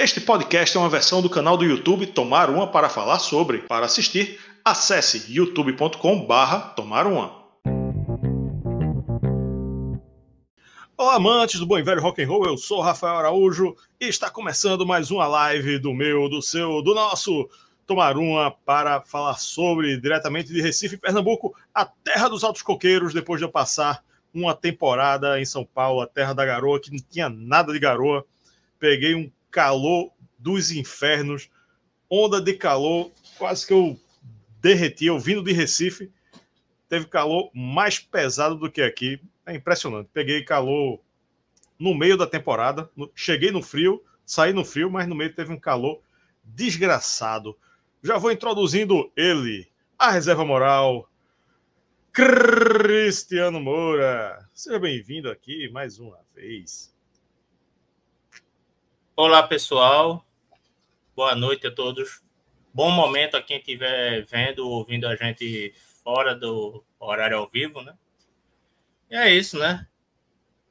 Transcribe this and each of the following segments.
Este podcast é uma versão do canal do YouTube Tomar Uma para falar sobre. Para assistir, acesse youtube.com/barra Tomar Uma. Olá, amantes do bom e velho rock and roll. Eu sou Rafael Araújo e está começando mais uma live do meu, do seu, do nosso Tomar Uma para falar sobre diretamente de Recife, Pernambuco, a terra dos altos coqueiros. Depois de eu passar uma temporada em São Paulo, a terra da garoa, que não tinha nada de garoa, peguei um calor dos infernos, onda de calor, quase que eu derreti. Eu vindo de Recife, teve calor mais pesado do que aqui. É impressionante. Peguei calor no meio da temporada, cheguei no frio, saí no frio, mas no meio teve um calor desgraçado. Já vou introduzindo ele, a reserva moral, Cristiano Moura. Seja bem-vindo aqui mais uma vez. Olá, pessoal. Boa noite a todos. Bom momento a quem estiver vendo, ouvindo a gente fora do horário ao vivo, né? E é isso, né?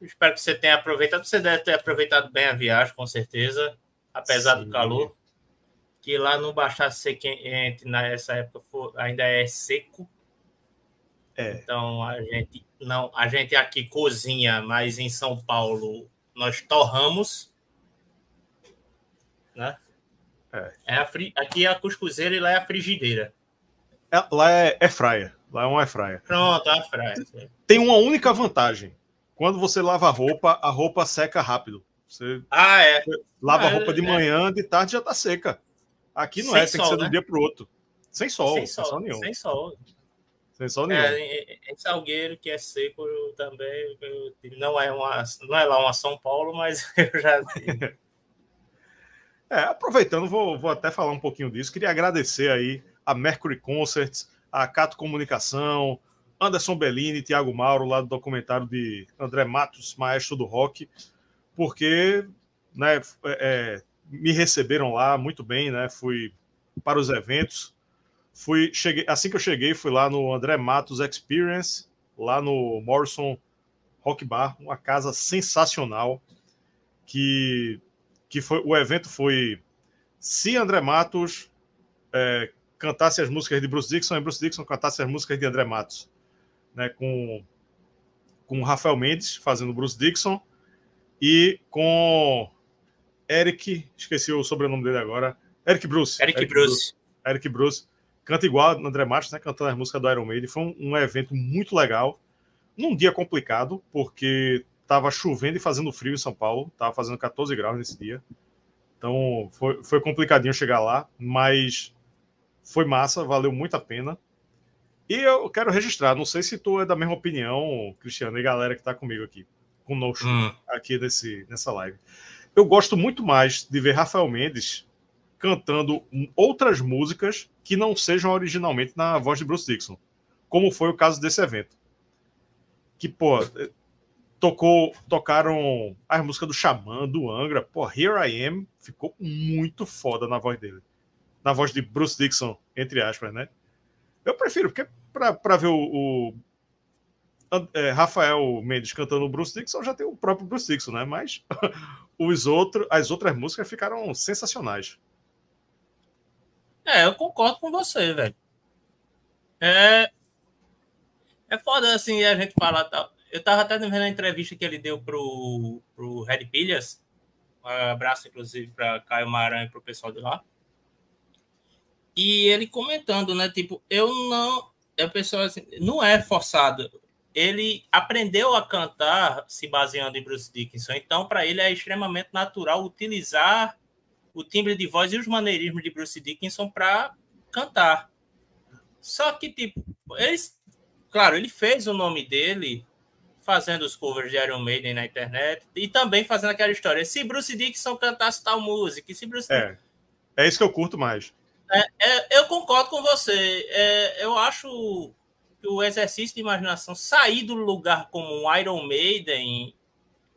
Espero que você tenha aproveitado. Você deve ter aproveitado bem a viagem, com certeza, apesar Sim. do calor. Que lá no Baixar Sequente, nessa época, ainda é seco. É. Então a gente não, a gente aqui cozinha, mas em São Paulo nós torramos né? É. é a fri... Aqui é a cuscuzeira e lá é a frigideira. É, lá é, é fraia. Lá é uma fraia. Pronto, é fraia. Tem uma única vantagem. Quando você lava a roupa, a roupa seca rápido. Você, ah, é. Lava a roupa de é. manhã, de tarde já tá seca. Aqui não Sem é, tem sol, que ser de um dia pro outro. Sem sol, sem, sem sol, sol, nenhum. Sem sol. Sem sol nenhum. É, em Salgueiro, que é seco, também não é uma, não é lá uma São Paulo, mas eu já É, aproveitando, vou, vou até falar um pouquinho disso. Queria agradecer aí a Mercury Concerts, a Cato Comunicação, Anderson Bellini, Tiago Mauro, lá do documentário de André Matos, maestro do rock, porque né, é, é, me receberam lá muito bem, né? Fui para os eventos. Fui, cheguei, assim que eu cheguei, fui lá no André Matos Experience, lá no Morrison Rock Bar, uma casa sensacional que que foi o evento foi se André Matos é, cantasse as músicas de Bruce Dixon e Bruce Dixon cantasse as músicas de André Matos, né, com com Rafael Mendes fazendo Bruce Dixon e com Eric, esqueci o sobrenome dele agora, Eric Bruce. Eric, Eric Bruce. Bruce. Eric Bruce. Canta igual André Matos, né, cantando as músicas do Iron Maiden. Foi um, um evento muito legal. Num dia complicado, porque Tava chovendo e fazendo frio em São Paulo, tava fazendo 14 graus nesse dia. Então foi, foi complicadinho chegar lá, mas foi massa, valeu muito a pena. E eu quero registrar, não sei se tu é da mesma opinião, Cristiano, e galera que tá comigo aqui, conosco, hum. aqui nesse, nessa live. Eu gosto muito mais de ver Rafael Mendes cantando outras músicas que não sejam originalmente na voz de Bruce Dixon, como foi o caso desse evento. Que, pô, tocou, tocaram as músicas do Xamã, do Angra. Pô, Here I Am ficou muito foda na voz dele. Na voz de Bruce Dixon, entre aspas, né? Eu prefiro, porque para ver o, o é, Rafael Mendes cantando Bruce Dixon, já tem o próprio Bruce Dixon, né? Mas os outros, as outras músicas ficaram sensacionais. É, eu concordo com você, velho. É, é foda assim a gente falar tal eu estava até vendo a entrevista que ele deu pro, pro Red Pilhas. Um abraço, inclusive, para Caio Maranhão e para o pessoal de lá. E ele comentando, né? Tipo, eu não. A pessoa assim, não é forçado. Ele aprendeu a cantar se baseando em Bruce Dickinson. Então, para ele é extremamente natural utilizar o timbre de voz e os maneirismos de Bruce Dickinson para cantar. Só que, tipo, eles, claro, ele fez o nome dele fazendo os covers de Iron Maiden na internet e também fazendo aquela história. Se Bruce Dickinson cantasse tal música, se Bruce É, é isso que eu curto mais. É, é, eu concordo com você. É, eu acho que o exercício de imaginação sair do lugar como um Iron Maiden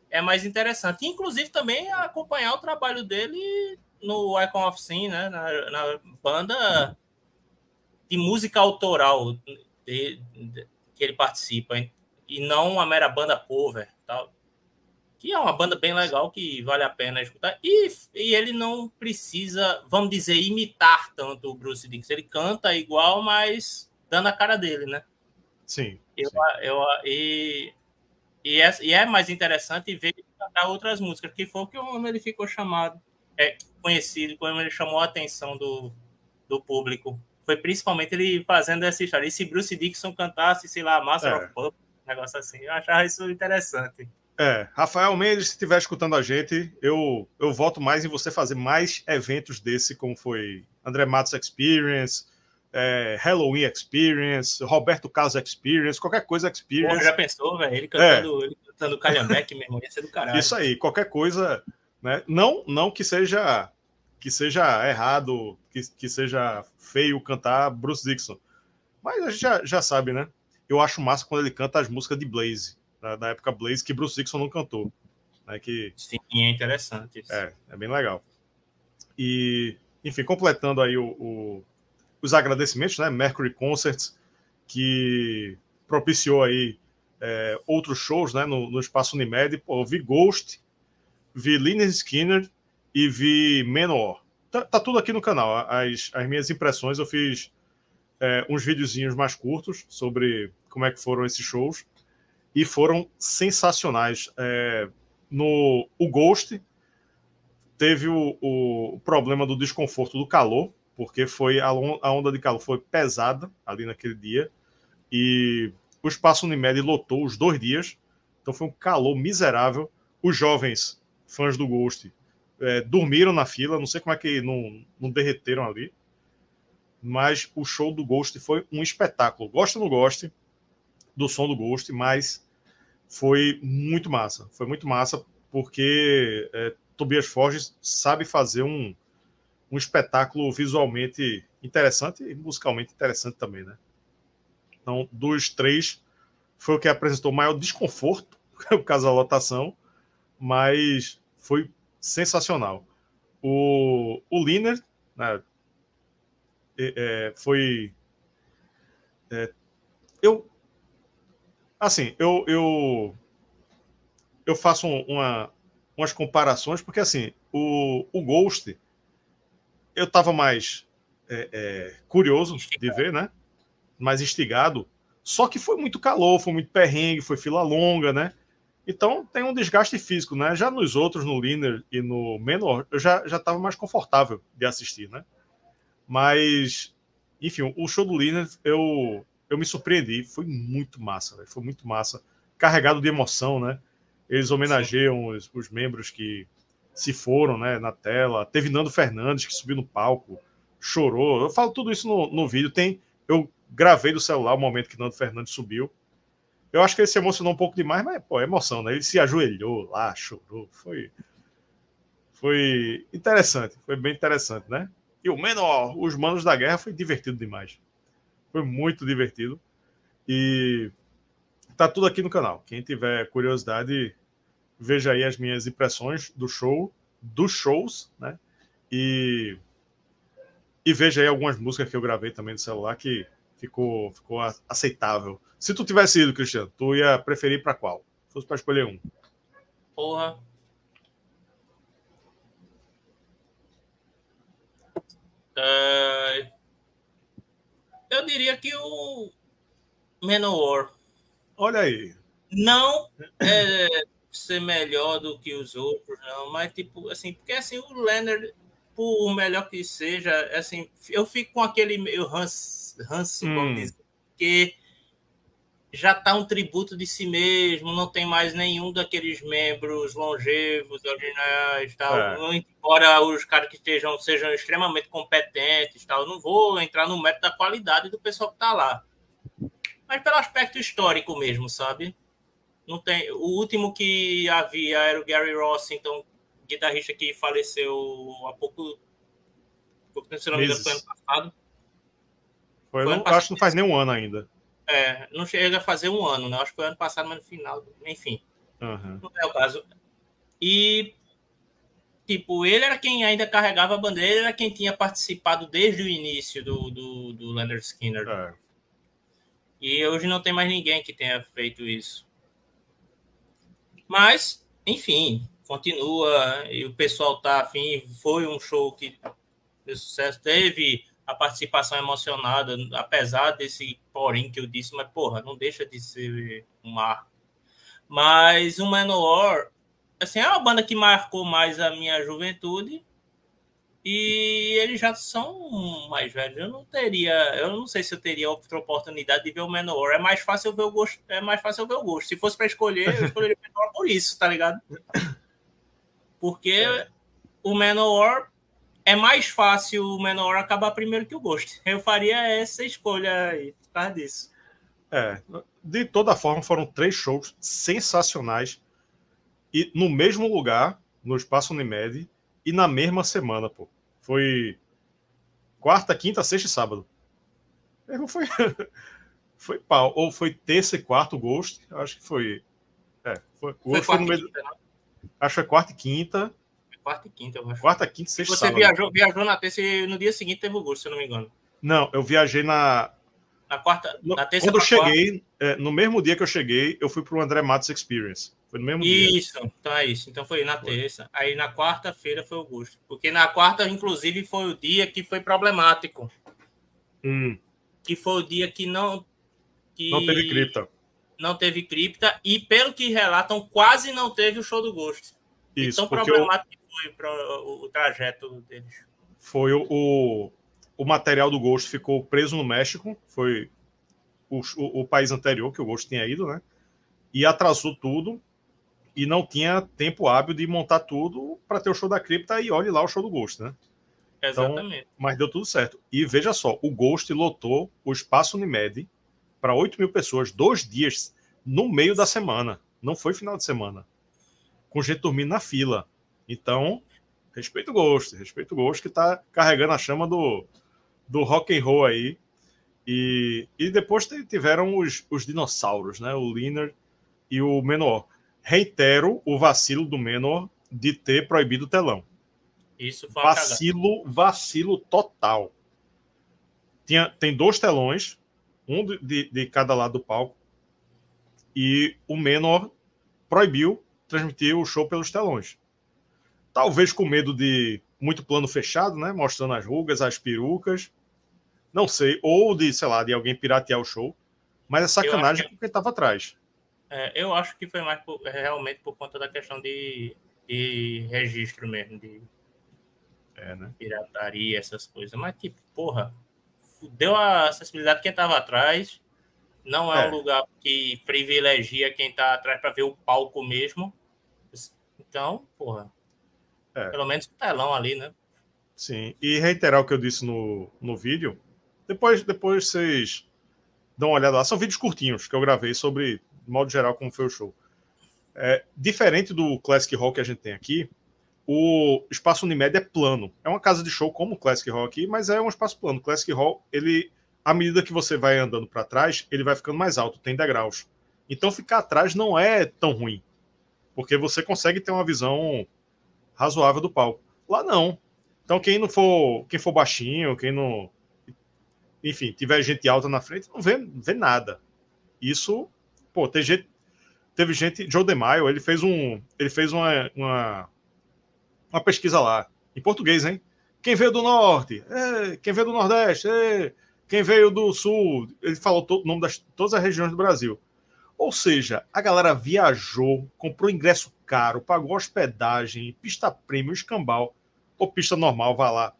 é mais interessante. Inclusive também acompanhar o trabalho dele no Icon of Sin, né? na, na banda de música autoral de, de, que ele participa e não uma mera banda cover, tal. que é uma banda bem legal que vale a pena escutar. E, e ele não precisa, vamos dizer, imitar tanto o Bruce Dickinson. Ele canta igual, mas dando a cara dele, né? Sim. Eu, sim. eu, e, e, é, e é mais interessante ver ele cantar outras músicas, que foi o que ele ficou chamado, é conhecido, como ele chamou a atenção do, do público. Foi principalmente ele fazendo essa história. E se Bruce Dixon cantasse, sei lá, Master é. of Puppets, negócio assim, eu achava isso interessante. É, Rafael Mendes, se estiver escutando a gente, eu, eu voto mais em você fazer mais eventos desse, como foi André Matos Experience, é, Halloween Experience, Roberto Carlos Experience, qualquer coisa Experience. Pô, já pensou, velho? Ele cantando, é. ele cantando Calhambeck, meu irmão, ia ser do caralho. Isso aí, qualquer coisa, né? Não, não que seja que seja errado, que, que seja feio cantar Bruce Dixon. Mas a gente já, já sabe, né? Eu acho massa quando ele canta as músicas de Blaze da, da, época Blaze, que Bruce Dixon não cantou. Né, que, Sim, é interessante. Isso. É, é bem legal. E, enfim, completando aí o, o, os agradecimentos, né? Mercury Concerts, que propiciou aí é, outros shows né, no, no Espaço Unimed. Pô, eu vi Ghost, vi Liner Skinner e vi Menor. Tá, tá, tudo aqui no canal. As, as minhas impressões, eu fiz é, uns videozinhos mais curtos sobre como é que foram esses shows e foram sensacionais. É, no o Ghost teve o, o, problema do desconforto do calor, porque foi a, a, onda de calor foi pesada ali naquele dia e o espaço Unimed lotou os dois dias, então foi um calor miserável. Os jovens fãs do Ghost é, dormiram na fila, não sei como é que não, não derreteram ali, mas o show do Ghost foi um espetáculo. Gosta ou não goste, do som do Ghost, mas foi muito massa. Foi muito massa porque é, Tobias Forges sabe fazer um, um espetáculo visualmente interessante e musicalmente interessante também, né? Então, dos três, foi o que apresentou maior desconforto, o caso da lotação, mas foi sensacional. O, o Liner né, é, foi. É, eu Assim, eu, eu, eu faço uma, umas comparações, porque assim, o, o Ghost, eu estava mais é, é, curioso de ver, né? Mais instigado. Só que foi muito calor, foi muito perrengue, foi fila longa, né? Então tem um desgaste físico, né? Já nos outros, no Liner e no Menor, eu já estava mais confortável de assistir, né? Mas, enfim, o show do Liner eu, eu me surpreendi. Foi muito massa, véio. foi muito massa. Carregado de emoção, né? Eles homenageiam os, os, membros que se foram né, na tela. Teve Nando Fernandes que subiu no palco, chorou. Eu falo tudo isso no, no vídeo. Tem, eu gravei do celular o momento que Nando Fernandes subiu. Eu acho que ele se emocionou um pouco demais, mas pô, é emoção, né? Ele se ajoelhou lá, chorou. Foi, foi interessante, foi bem interessante, né? E o menor, os manos da guerra, foi divertido demais. Foi muito divertido. E tá tudo aqui no canal. Quem tiver curiosidade, veja aí as minhas impressões do show, dos shows, né? E, e veja aí algumas músicas que eu gravei também no celular que ficou, ficou aceitável. Se tu tivesse ido, Cristiano, tu ia preferir para qual? Se fosse para escolher um. Porra. Uh, eu diria que o Menor. Olha aí. Não é ser melhor do que os outros, não, mas tipo assim, porque assim o Leonard, por melhor que seja, assim, eu fico com aquele meio ranço, ranço hum. vamos dizer, que já está um tributo de si mesmo, não tem mais nenhum daqueles membros longevos, originais, tal. É. Embora os caras que estejam sejam extremamente competentes, tal, não vou entrar no mérito da qualidade do pessoal que está lá, mas pelo aspecto histórico mesmo, sabe? Não tem. O último que havia era o Gary Ross, então guitarrista que faleceu há pouco, pouco se não me engano, foi ano passado. Foi, foi ano passado. acho que não faz nem um ano ainda. É, não chega a fazer um ano, né? Acho que foi ano passado, mas no final, enfim. Uhum. Não é o caso. E, tipo, ele era quem ainda carregava a bandeira, era quem tinha participado desde o início do, do, do Leonard Skinner. É. E hoje não tem mais ninguém que tenha feito isso. Mas enfim, continua e o pessoal tá afim. Foi um show que deu sucesso, teve a participação emocionada, apesar desse porém que eu disse, mas porra, não deixa de ser um marco. Mas o Manowar, assim, é uma banda que marcou mais a minha juventude e eles já são mais velhos. Eu não teria, eu não sei se eu teria outra oportunidade de ver o Manowar. É mais fácil ver o gosto, é mais fácil ver o gosto. Se fosse para escolher, eu escolheria o Manowar por isso, tá ligado? Porque é. o Manowar é mais fácil o Manowar acabar primeiro que o Ghost. Eu faria essa escolha aí, por causa disso. É, de toda forma, foram três shows sensacionais e no mesmo lugar, no Espaço Unimed, e na mesma semana, pô. Foi quarta, quinta, sexta e sábado. Não foi. foi pau. Ou foi terça e quarta o Ghost. Acho que foi. É, foi. foi, foi no meio. Quinta, acho que foi quarta e quinta. Quarta e quinta, eu acho. Quarta, quinta, sexta. Você sábado. viajou, viajou na terça e no dia seguinte teve o Ghost, se eu não me engano. Não, eu viajei na. Na quarta. Na terça Quando eu cheguei, é, no mesmo dia que eu cheguei, eu fui pro André Matos Experience. Foi no mesmo isso, dia. Isso, então é isso. Então foi na foi. terça. Aí na quarta-feira foi o Augusto. Porque na quarta, inclusive, foi o dia que foi problemático. Hum. Que foi o dia que não. Que não teve cripta. Não teve cripta. E pelo que relatam, quase não teve o show do Ghost. Isso. Tão problemático eu... foi pro, o, o, trajeto deles. Foi o, o, o, material do Ghost ficou preso no México. Foi o, o, o país anterior que o Ghost tinha ido, né? E atrasou tudo e não tinha tempo hábil de montar tudo para ter o show da cripta e olhe lá o show do Ghost, né? Então, Exatamente. Então, mas deu tudo certo. E veja só, o Ghost lotou o espaço Unimed para 8 mil pessoas, dois dias no meio da semana. Não foi final de semana. Com gente dormindo na fila. Então, respeito o Ghost, respeito o Ghost que está carregando a chama do, do rock and roll aí. E, e depois tiveram os, os dinossauros, né? O Liner e o Menor reitero o vacilo do Menor de ter proibido o telão. Isso foi vacilo, vacilo total. Tinha, tem dois telões, um de, de cada lado do palco, e o Menor proibiu transmitir o show pelos telões. Talvez com medo de muito plano fechado, né? Mostrando as rugas, as perucas. Não sei. Ou de, sei lá, de alguém piratear o show. Mas é sacanagem que... porque estava atrás. É, eu acho que foi mais por, realmente por conta da questão de, de registro mesmo, de é, né? pirataria, essas coisas. Mas, tipo, porra, deu a acessibilidade quem estava atrás. Não é, é, um lugar que privilegia quem está atrás para ver o palco mesmo. Então, porra. É. Pelo menos o telão ali, né? Sim. E reiterar o que eu disse no, no vídeo. Depois, depois vocês dão uma olhada lá. São vídeos curtinhos que eu gravei sobre de modo geral, como foi o show. É, diferente do Classic Hall que a gente tem aqui, o espaço Unimed é plano. É uma casa de show como o Classic Hall aqui, mas é um espaço plano. O Classic Hall, ele, à medida que você vai andando para trás, ele vai ficando mais alto, tem degraus. Então ficar atrás não é tão ruim, porque você consegue ter uma visão razoável do palco. Lá não. Então quem não for, quem for baixinho, quem não, enfim, tiver gente alta na frente, não vê, não vê nada. Isso pô, tem gente, teve gente, Joe DeMaio, ele fez um, ele fez uma, uma, uma pesquisa lá, em português, hein? Quem veio do norte? É, quem veio do nordeste? É, quem veio do sul? Ele falou o nome das todas as regiões do Brasil. Ou seja, a galera viajou, comprou ingresso caro, pagou hospedagem, pista premium, escambau, ou pista normal, vai lá.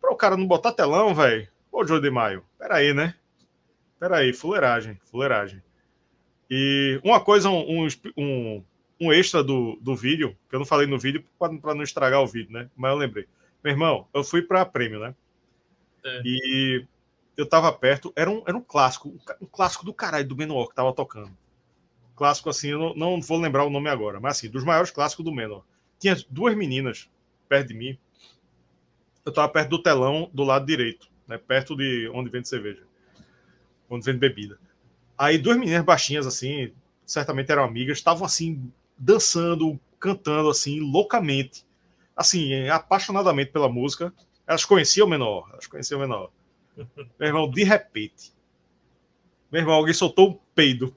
Para o cara não botar telão, velho. Ô, Joe de Maio, peraí, né? Peraí, fuleiragem, fuleiragem. E uma coisa, um, um, um extra do, do vídeo, que eu não falei no vídeo para não estragar o vídeo, né? Mas eu lembrei. Meu irmão, eu fui para prêmio, né? É. E eu tava perto, era um, era um clássico, um clássico do caralho do Menor que tava tocando. Clássico assim, eu não, não vou lembrar o nome agora, mas assim, dos maiores clássicos do Menor. Tinha duas meninas perto de mim. Eu tava perto do telão do lado direito, né? Perto de onde vende cerveja, onde vende bebida. Aí duas meninas baixinhas, assim, certamente eram amigas, estavam assim, dançando, cantando, assim, loucamente. Assim, apaixonadamente pela música. Elas conheciam o menor, elas conheciam o menor. Meu irmão, de repente, meu irmão, alguém soltou um peido.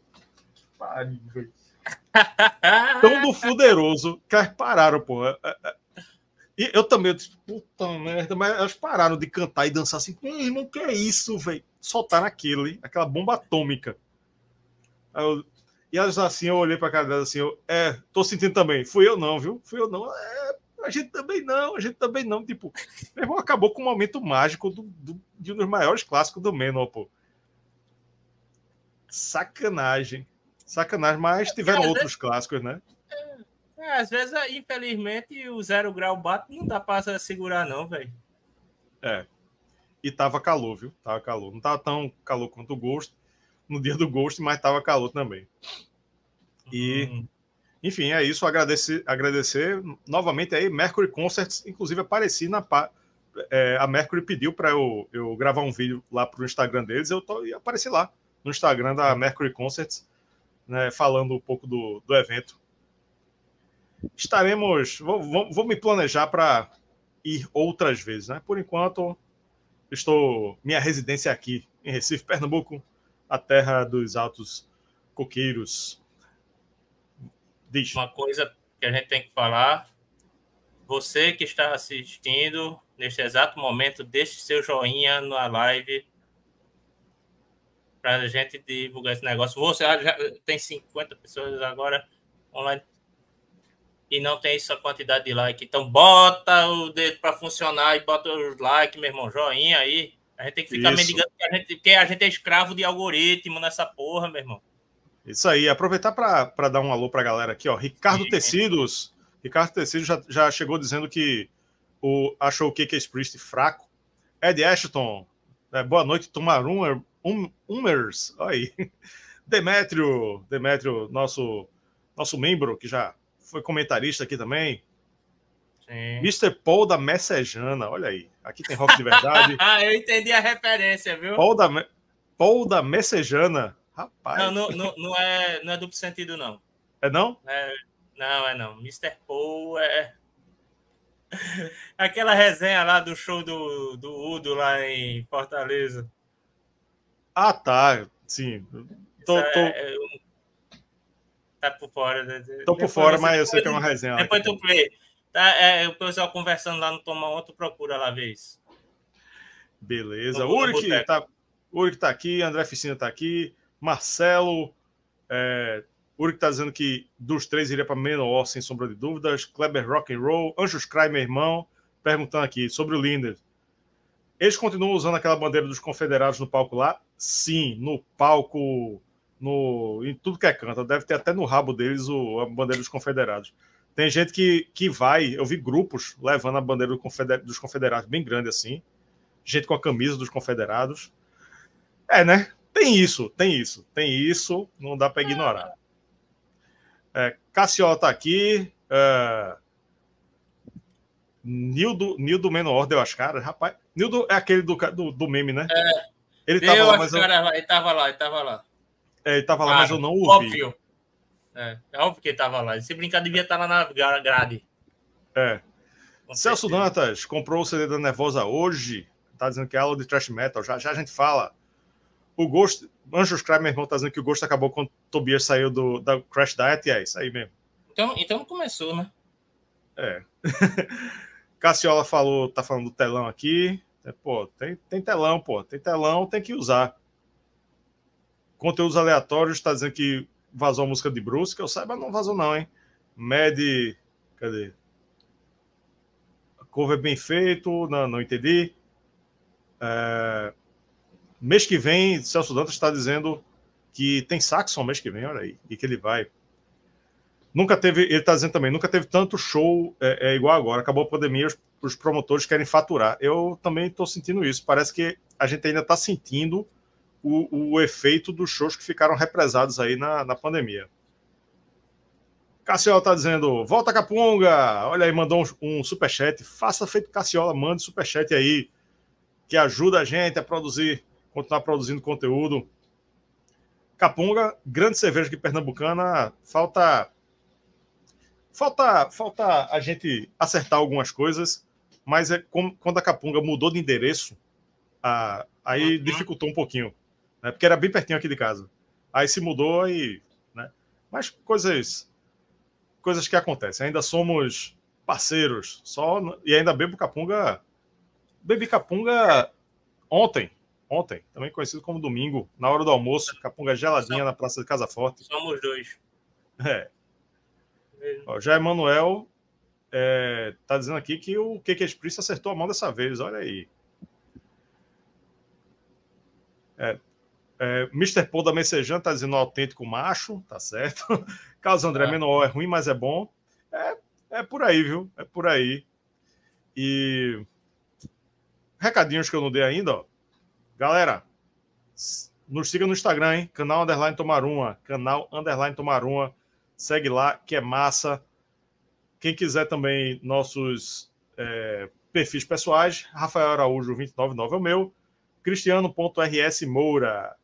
tão do fuderoso que elas pararam, porra. É, é, e eu também, eu disse, puta merda, mas elas pararam de cantar e dançar assim. Meu irmão, que é isso, velho? Soltaram aquilo, hein? aquela bomba atômica. Eu, e elas assim, eu olhei pra cara delas assim, eu, é, tô sentindo também. Fui eu não, viu? Fui eu não. É, a gente também não, a gente também não. Tipo, meu irmão acabou com um momento mágico do, do, de um dos maiores clássicos do Menor, pô. Sacanagem. Sacanagem, mas tiveram é, outros clássicos, né? É, às vezes, infelizmente, o zero grau bate não dá pra segurar, não, velho. É. E tava calor, viu? Tava calor. Não tava tão calor quanto o Ghost no dia do Ghost, mas tava calor também. E, uhum. Enfim, é isso. Agradecer, agradecer novamente aí, Mercury Concerts. Inclusive, apareci na. É, a Mercury pediu para eu, eu gravar um vídeo lá pro Instagram deles. Eu tô, e apareci lá no Instagram da Mercury Concerts, né, falando um pouco do, do evento estaremos. Vou, vou, vou me planejar para ir outras vezes, né? Por enquanto, estou. Minha residência é aqui, em Recife, Pernambuco, a terra dos altos coqueiros. Diz. Uma coisa que a gente tem que falar. Você que está assistindo neste exato momento, deixe seu joinha na live para a gente divulgar esse negócio. Você já tem 50 pessoas agora online e não tem essa quantidade de like. Então bota o dedo para funcionar e bota os likes, meu irmão, joinha aí. A gente tem que ficar mendigando porque a, gente, porque a gente é escravo de algoritmo nessa porra, meu irmão. Isso aí, aproveitar para dar um alô para a galera aqui, ó. Ricardo Sim. Tecidos. Ricardo Tecidos já, já chegou dizendo que o, achou o KK Priest fraco. Ed Ashton, é, boa noite, Tumarum um, Umers. Aí. Demétrio, Demétrio, nosso, nosso membro que já foi comentarista aqui também. Sim. Mr. Paul da Messejana, olha aí. Aqui tem rock de verdade. ah, eu entendi a referência, viu? Paul da, Paul da Messejana. Rapaz. Não, não, não, não, é, não é duplo sentido, não. É não? É, não, é não. Mr. Paul é. Aquela resenha lá do show do, do Udo lá em Fortaleza. Ah, tá. Sim. Tô, tô... É, é tá por fora. Né? Tô por fora, mas eu sei que é uma resenha. Depois tu play. Tá, é, o pessoal conversando lá no Toma Outro, procura lá ver isso. Beleza. Uric tá, Uric tá aqui, André Ficina tá aqui, Marcelo. É, Uric tá dizendo que dos três iria para Menor, sem sombra de dúvidas. Kleber Rock and Roll, Anjos Cry, meu irmão, perguntando aqui sobre o Linder. Eles continuam usando aquela bandeira dos confederados no palco lá? Sim, no palco no, em tudo que é canto. Deve ter até no rabo deles o, a bandeira dos confederados. Tem gente que, que vai, eu vi grupos levando a bandeira do confeder, dos confederados bem grande assim. Gente com a camisa dos confederados. É, né? Tem isso, tem isso, tem isso, não dá para ignorar. É, Cassiol tá aqui. É, Nildo, Nildo Menor deu as caras. Rapaz, Nildo é aquele do, do, do meme, né? É, ele tava lá, mas eu... ele tava lá, ele tava lá. É, ele estava lá, ah, mas eu não ouvi. Óbvio. É, é óbvio que ele estava lá. Se brincar, devia estar lá na grade. É. Com Celso certeza. Dantas comprou o CD da Nervosa hoje. Tá dizendo que é aula de trash metal. Já, já a gente fala. O Ghost. Anjos Cry, meu irmão, tá dizendo que o Ghost acabou quando o Tobias saiu do, da Crash Diet. E é isso aí mesmo. Então, então começou, né? É. Cassiola falou, tá falando do telão aqui. É, pô, tem, tem telão, pô. Tem telão, tem que usar. Conteúdos aleatórios está dizendo que vazou a música de Bruce, que eu saiba, não vazou, não, hein? Mad. Cadê? Cover bem feito, não, não entendi. É... Mês que vem, Celso Dantas está dizendo que tem Saxon mês que vem, olha aí, e que ele vai. Nunca teve, ele está dizendo também, nunca teve tanto show é, é igual agora. Acabou a pandemia, os, os promotores querem faturar. Eu também estou sentindo isso. Parece que a gente ainda está sentindo o, o efeito dos shows que ficaram represados aí na, na pandemia. Cassiola está dizendo, volta Capunga! Olha aí, mandou um, um superchat. Faça feito Cassiola, mande superchat aí, que ajuda a gente a produzir, continuar produzindo conteúdo. Capunga, grande cerveja aqui pernambucana. Falta, falta, falta a gente acertar algumas coisas, mas é como, quando a Capunga mudou de endereço, a, aí uhum. dificultou um pouquinho né? Porque era bem pertinho aqui de casa. Aí se mudou e, né? Mas coisas coisas que acontecem. Ainda somos parceiros, só e ainda bebo capunga. Bebi capunga ontem, ontem, também conhecido como domingo, na hora do almoço, capunga geladinha na Praça de Casa Forte. Somos dois. É. Ó, já Emanuel é, tá dizendo aqui que o que Express acertou a mão dessa vez, olha aí. É, é, Mr. Paul da Messejana tá dizendo autêntico macho, tá certo. Carlos André, é. menor é ruim, mas é bom. É, é por aí, viu? É por aí. E recadinhos que eu não dei ainda, ó. Galera, nos siga no Instagram, hein? Canal Underline Tomaruma. Canal Underline Tomaruma. Segue lá, que é massa. Quem quiser também nossos é, perfis pessoais, Rafael Araújo 299 é o meu. Cristiano.rs Moura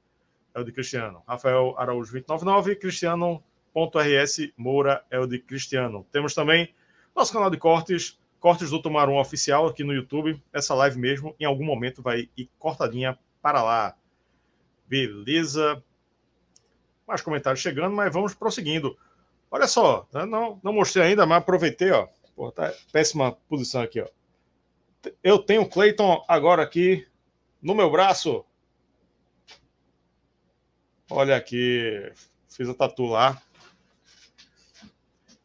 é o de Cristiano. Rafael Araújo 299, Cristiano.rs Moura é o de Cristiano. Temos também nosso canal de cortes, Cortes do Tomarum Oficial aqui no YouTube. Essa live mesmo, em algum momento, vai ir cortadinha para lá. Beleza. Mais comentários chegando, mas vamos prosseguindo. Olha só, né, não, não mostrei ainda, mas aproveitei, ó. Pô, tá péssima posição aqui, ó. Eu tenho o Clayton agora aqui no meu braço. Olha aqui, fiz a tatu lá.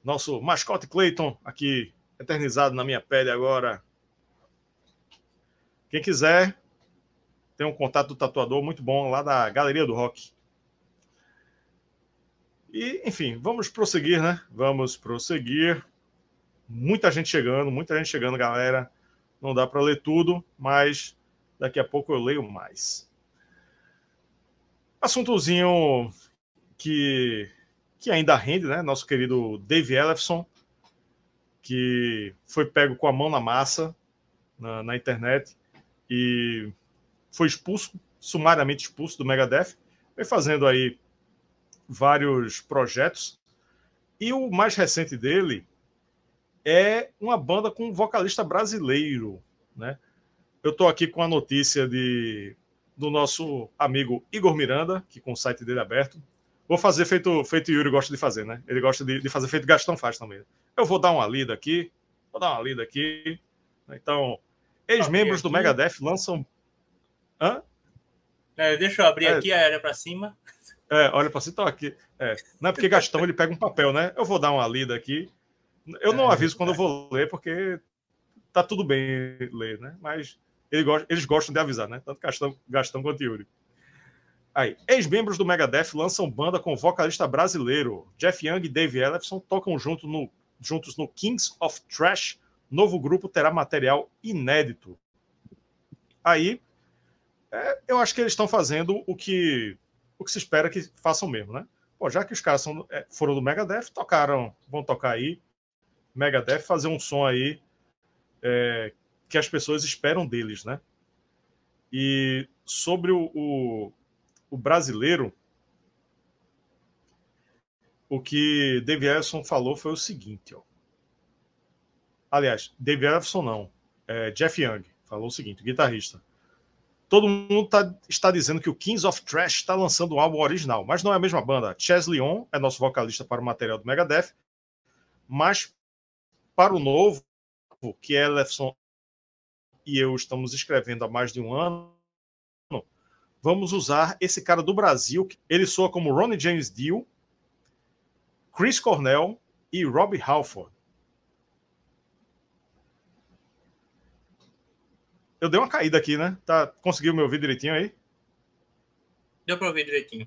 Nosso mascote Clayton aqui eternizado na minha pele agora. Quem quiser, tem um contato do tatuador muito bom lá da Galeria do Rock. E, enfim, vamos prosseguir, né? Vamos prosseguir. Muita gente chegando, muita gente chegando, galera. Não dá para ler tudo, mas daqui a pouco eu leio mais. Assuntozinho que, que ainda rende, né? Nosso querido Dave Ellefson, que foi pego com a mão na massa na, na internet e foi expulso, sumariamente expulso do Megadeth. Vem fazendo aí vários projetos. E o mais recente dele é uma banda com um vocalista brasileiro, né? Eu estou aqui com a notícia de, do nosso amigo Igor Miranda, que com o site dele aberto. Vou fazer feito feito Yuri gosta de fazer, né? Ele gosta de, de fazer feito Gastão faz também. Eu vou dar uma lida aqui, vou dar uma lida aqui. Então, ex-membros do Megadeth lançam. Hã? É, deixa eu abrir é... aqui a área para cima. É, olha para cima, aqui. É, não é porque Gastão ele pega um papel, né? Eu vou dar uma lida aqui. Eu não é, aviso quando eu vou ler, porque tá tudo bem ler, né? Mas ele gosta, eles gostam de avisar, né? Tanto Gastão, Gastão quanto Yuri. Aí, ex-membros do Megadeth lançam banda com vocalista brasileiro. Jeff Young e Dave Ellefson tocam junto no, juntos no Kings of Trash. Novo grupo terá material inédito. Aí, é, eu acho que eles estão fazendo o que o que se espera que façam mesmo, né? Pô, já que os caras são, é, foram do Megadeth, tocaram, vão tocar aí, Megadeth, fazer um som aí é, que as pessoas esperam deles, né? E sobre o, o, o brasileiro, o que Dave Ellison falou foi o seguinte, ó. Aliás, Dave Ellison não, é, Jeff Young falou o seguinte, guitarrista. Todo mundo tá, está dizendo que o Kings of Trash está lançando um álbum original, mas não é a mesma banda. Chess Leon é nosso vocalista para o material do Megadeth, mas para o novo, que é e eu estamos escrevendo há mais de um ano, vamos usar esse cara do Brasil. Ele soa como Ronnie James Dio, Chris Cornell e Robbie Halford. Eu dei uma caída aqui, né? Tá, conseguiu me ouvir direitinho aí? Deu para ouvir direitinho.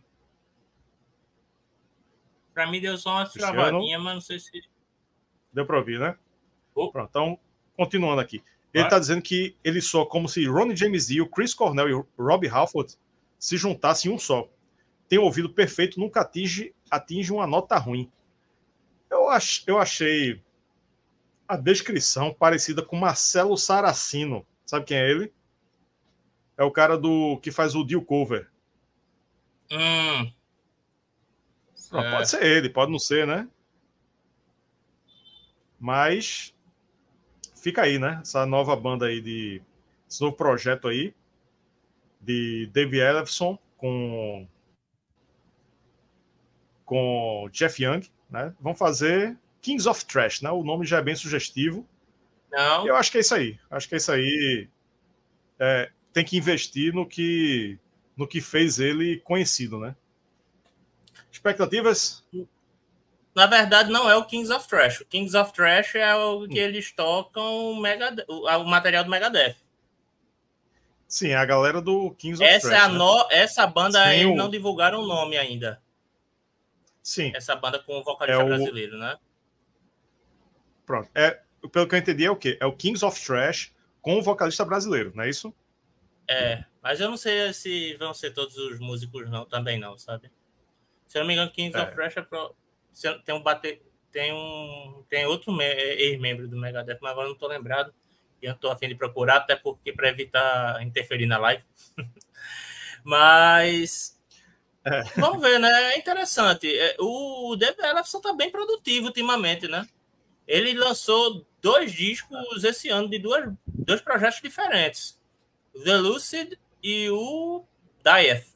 Para mim deu só uma travadinha, mas não sei se. Deu para ouvir, né? Oh. Pronto, então, continuando aqui. Ele está dizendo que ele só como se Ronnie James Dio, Chris Cornell e Robbie Halford se juntassem em um só. Tem um ouvido perfeito, nunca atinge, atinge uma nota ruim. Eu, ach, eu achei a descrição parecida com Marcelo Saracino Sabe quem é ele? É o cara do que faz o Deal Cover. Hum. Não, pode ser ele, pode não ser, né? Mas fica aí, né? Essa nova banda aí de. Esse novo projeto aí de Dave Ellefson com com Jeff Young, né? Vão fazer Kings of Trash, né? O nome já é bem sugestivo. Não. Eu acho que é isso aí. Acho que é isso aí. É, tem que investir no que no que fez ele conhecido, né? Expectativas? Na verdade, não é o Kings of Trash. O Kings of Trash é o que hum. eles tocam o, Megad o material do Megadeth. Sim, é a galera do Kings of essa Trash. É a né? no... Essa banda Sim, o... não divulgaram o nome ainda. Sim. Essa banda com o vocalista é o... brasileiro, né? Pronto. É, pelo que eu entendi, é o quê? É o Kings of Trash com o vocalista brasileiro, não é isso? É, mas eu não sei se vão ser todos os músicos não, também não, sabe? Se eu não me engano, Kings é. of Trash é pro... tem um bater tem um tem outro ex-membro do Megadeth, mas agora não tô lembrado e eu tô afim de procurar até porque para evitar interferir na live. mas é. vamos ver, né? É interessante. É, o Dave Ellefson tá bem produtivo ultimamente, né? Ele lançou dois discos esse ano de duas, dois projetos diferentes. The Lucid e o Dieth.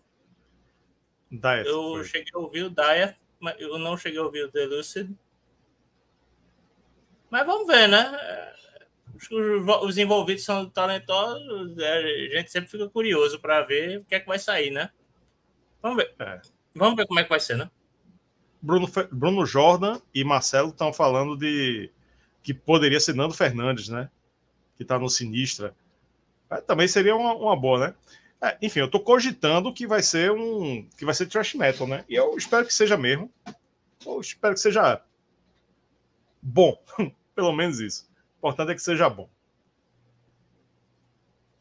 Dieth eu foi. cheguei a ouvir o Dieth, mas eu não cheguei a ouvir o The Lucid. Mas vamos ver, né? Os, os envolvidos são talentosos, é, a gente sempre fica curioso para ver o que é que vai sair, né? Vamos ver. É. Vamos ver como é que vai ser, né? Bruno, Bruno Jordan e Marcelo estão falando de que poderia ser Nando Fernandes, né? Que está no Sinistra. É, também seria uma, uma boa, né? É, enfim, eu estou cogitando que vai ser um que vai ser trash metal, né? E eu espero que seja mesmo. Eu espero que seja bom, pelo menos isso. O importante é que seja bom.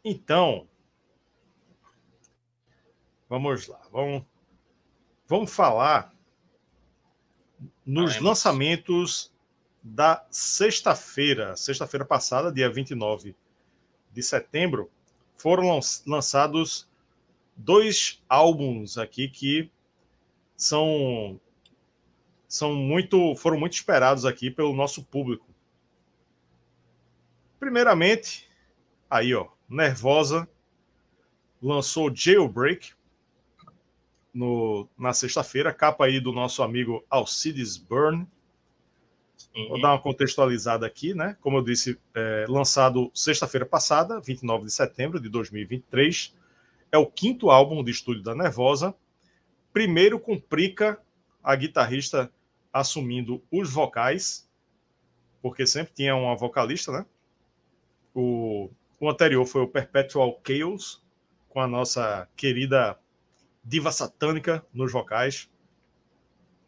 Então, vamos lá, vamos, vamos falar nos lançamentos da sexta-feira, sexta-feira passada, dia 29 de setembro, foram lançados dois álbuns aqui que são são muito foram muito esperados aqui pelo nosso público. Primeiramente, aí ó, Nervosa lançou Jailbreak, no, na sexta-feira, capa aí do nosso amigo Alcides Burn. Uhum. Vou dar uma contextualizada aqui, né? Como eu disse, é, lançado sexta-feira passada, 29 de setembro de 2023. É o quinto álbum de estúdio da Nervosa. Primeiro com Prica, a guitarrista assumindo os vocais, porque sempre tinha uma vocalista, né? O, o anterior foi o Perpetual Chaos, com a nossa querida diva satânica nos vocais.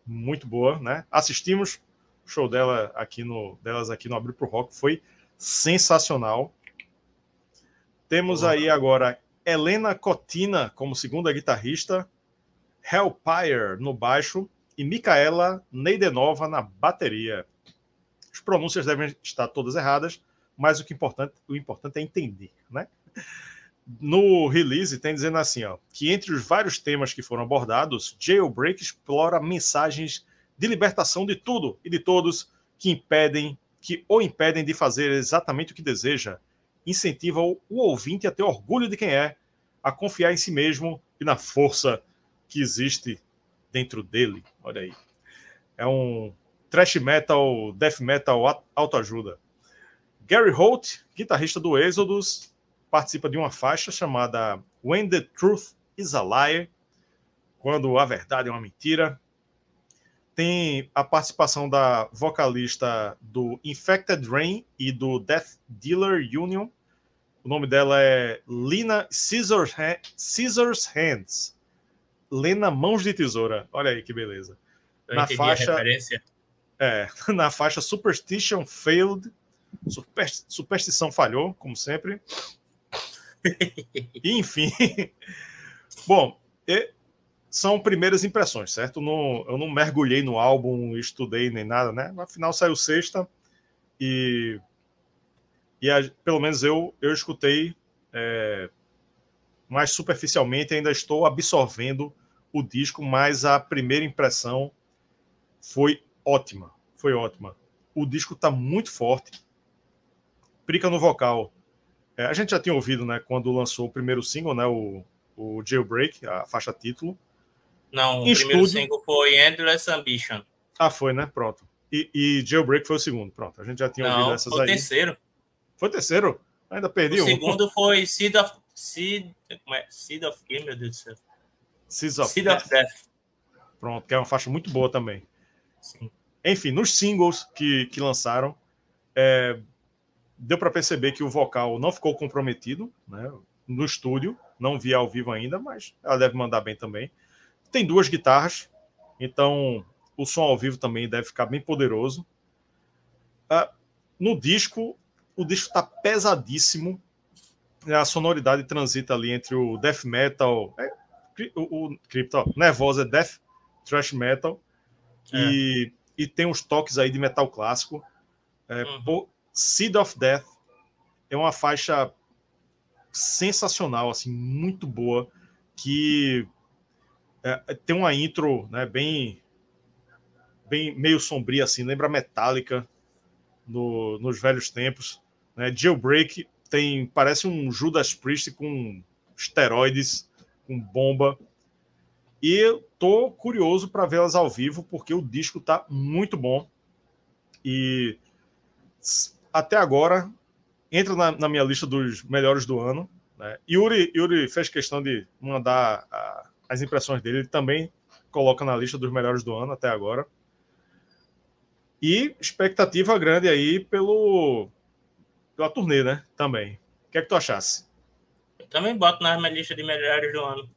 Muito boa, né? Assistimos o show dela aqui no, delas aqui no Abril pro Rock, foi sensacional. Temos aí agora Helena Cotina como segunda guitarrista, Hellpire no baixo e Micaela Neidenova na bateria. As pronúncias devem estar todas erradas, mas o que é importante, o importante é entender, né? No release tem dizendo assim, ó, que entre os vários temas que foram abordados, Jailbreak explora mensagens de libertação de tudo e de todos que impedem, que o impedem de fazer exatamente o que deseja, incentiva o, ouvinte a ter orgulho de quem é, a confiar em si mesmo e na força que existe dentro dele. Olha aí. É um thrash metal, death metal autoajuda. Gary Holt, guitarrista do Exodus, participa de uma faixa chamada When the Truth is a Lie, quando a verdade é uma mentira. Tem a participação da vocalista do Infected Rain e do Death Dealer Union. O nome dela é Lina Scissors, Scissors Hands. Lena Mãos de Tesoura. Olha aí que beleza. Eu na faixa, é, na faixa Superstition Failed. Superstição falhou, como sempre. Enfim. Bom, são primeiras impressões, certo? Não, eu não mergulhei no álbum, estudei nem nada, né? Afinal, saiu sexta e, e a, pelo menos eu, eu escutei é, mais superficialmente, ainda estou absorvendo o disco, mas a primeira impressão foi ótima. Foi ótima. O disco está muito forte. Prica no vocal é, a gente já tinha ouvido, né, quando lançou o primeiro single, né, o, o Jailbreak, a faixa título. Não, o primeiro single foi Endless Ambition. Ah, foi, né? Pronto. E, e Jailbreak foi o segundo. Pronto, a gente já tinha Não, ouvido essas foi o aí. terceiro. Foi o terceiro? Ainda perdi O um. segundo foi Seed of... Seed... Como é? Seed of... Meu Deus do céu? Seas of Seed Death. of Death. Pronto, que é uma faixa muito boa também. Sim. Enfim, nos singles que, que lançaram, é, deu para perceber que o vocal não ficou comprometido né, no estúdio. Não vi ao vivo ainda, mas ela deve mandar bem também. Tem duas guitarras, então o som ao vivo também deve ficar bem poderoso. Ah, no disco, o disco está pesadíssimo. A sonoridade transita ali entre o death metal, é, o, o Crypto, ó, Nervosa é death thrash metal e, e tem uns toques aí de metal clássico. É, Uhum. pô, Seed of Death é uma faixa sensacional, assim, muito boa, que é, tem uma intro, né, bem, bem meio sombria, assim, lembra Metallica no, nos velhos tempos. Né? Jailbreak tem, parece um Judas Priest com esteroides, com bomba. E eu tô curioso para vê-las ao vivo, porque o disco tá muito bom. E até agora entra na, na minha lista dos melhores do ano. Né? Yuri, Yuri fez questão de mandar a- as impressões dele, ele também coloca na lista dos melhores do ano até agora. E expectativa grande aí pelo pela turnê, né? Também. O que é que tu achasse? Eu também boto na minha lista de melhores do ano.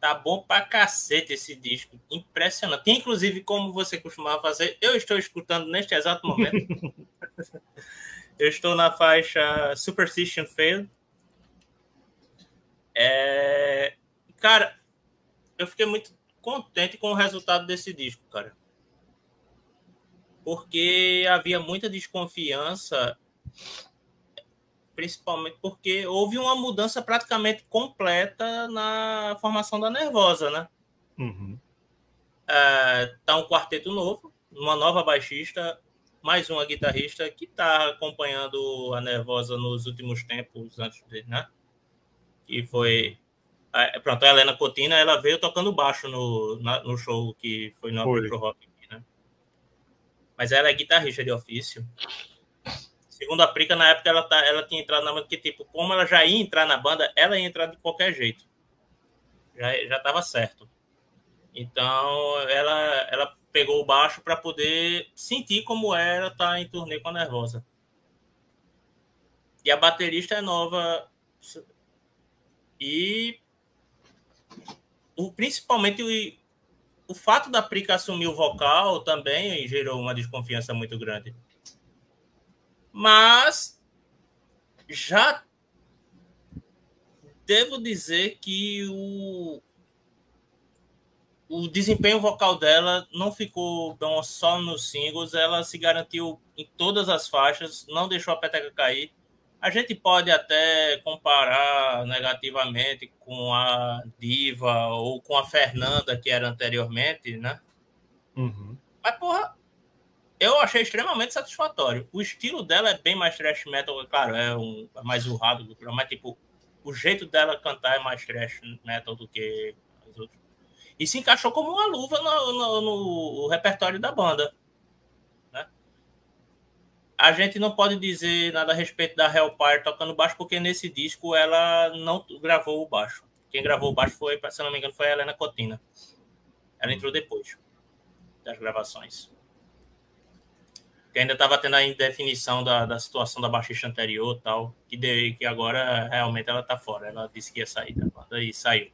Tá bom pra cacete esse disco. Impressionante. Inclusive, como você costumava fazer, eu estou escutando neste exato momento. eu estou na faixa Superstition Failed. É... Cara, eu fiquei muito contente com o resultado desse disco, cara. Porque havia muita desconfiança principalmente porque houve uma mudança praticamente completa na formação da Nervosa, né? Uhum. É, tá um quarteto novo, uma nova baixista, mais uma guitarrista que está acompanhando a Nervosa nos últimos tempos antes de, né? Que foi pronto, a Helena Cotina, ela veio tocando baixo no, na- no show que foi no Foi. Apro Rock, né? Mas ela é guitarrista de ofício. Segundo a Prica, na época ela, tá, ela tinha entrado na banda, que tipo, como ela já ia entrar na banda, ela ia entrar de qualquer jeito. Já, já tava certo. Então, ela, ela pegou o baixo para poder sentir como era estar em turnê com a Nervosa. E a baterista é nova. E o, principalmente o, o fato da Prica assumir o vocal também gerou uma desconfiança muito grande. Mas já devo dizer que o, o desempenho vocal dela não ficou bom só nos singles, ela se garantiu em todas as faixas, não deixou a peteca cair. A gente pode até comparar negativamente com a Diva ou com a Fernanda, que era anteriormente, né? Uhum. Mas, porra, eu achei extremamente satisfatório. O estilo dela é bem mais thrash metal, claro, é, um, é mais urrado, do que- mas, tipo, o jeito dela cantar é mais thrash metal do que. E se encaixou como uma luva no, no- no repertório da banda. né? A gente não pode dizer nada a respeito da Hellfire tocando baixo, porque nesse disco ela não gravou o baixo. Quem gravou o baixo foi, se não me engano, foi a Helena Cotina. Ela entrou depois das gravações. Que ainda estava tendo a indefinição da, da situação da baixista anterior tal, que, de, que agora realmente ela está fora. Ela disse que ia sair da banda e saiu.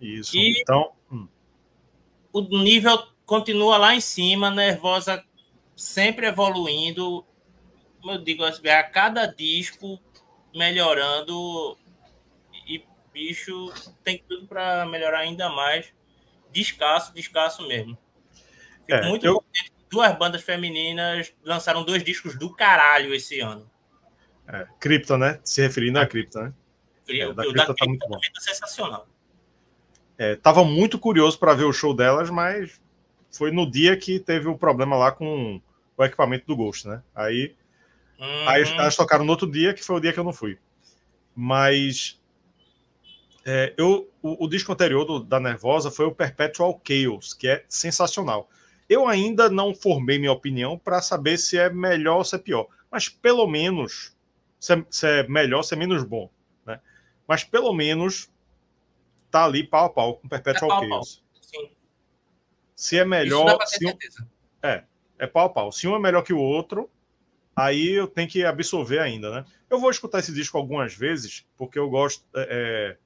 Isso. E- Então, hum, O nível continua lá em cima, nervosa sempre evoluindo. Como eu digo, assim, a cada disco melhorando e bicho tem tudo para melhorar ainda mais. Descasso, descasso mesmo. Fico É, muito eu- contente. Duas bandas femininas lançaram dois discos do caralho esse ano. é, Cripta, né? Se referindo a Cripta, né? É, o da Cripta tá muito bom. tá sensacional. É, tava muito curioso para ver o show delas, mas foi no dia que teve o problema lá com o equipamento do Ghost, né? Aí, aí Uhum. elas tocaram no outro dia, que foi o dia que eu não fui. Mas É, eu, o, o, disco anterior do, da Nervosa foi o Perpetual Chaos, que é sensacional. Eu ainda não formei minha opinião para saber se é melhor ou se é pior, mas pelo menos se é, se é melhor, se é menos bom, né? Mas pelo menos tá ali pau a pau com Perpetual é pau Chaos. Pau. Se é melhor, se um, é, é pau a pau. Se um é melhor que o outro, aí eu tenho que absorver ainda, né? Eu vou escutar esse disco algumas vezes, porque eu gosto é, é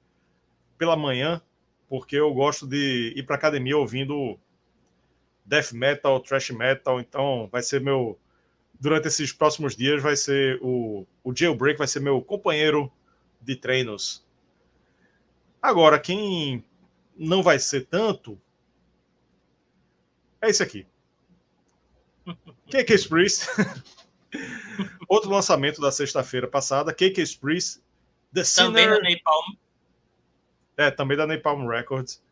pela manhã, porque eu gosto de ir para academia ouvindo death metal, thrash metal, então vai ser meu durante esses próximos dias vai ser o, o Jailbreak vai ser meu companheiro de treinos. Agora, quem não vai ser tanto é esse aqui. KK Priest. Outro lançamento da sexta-feira passada, KK Priest. The também Sinner... da Napalm. É, também da Napalm Records.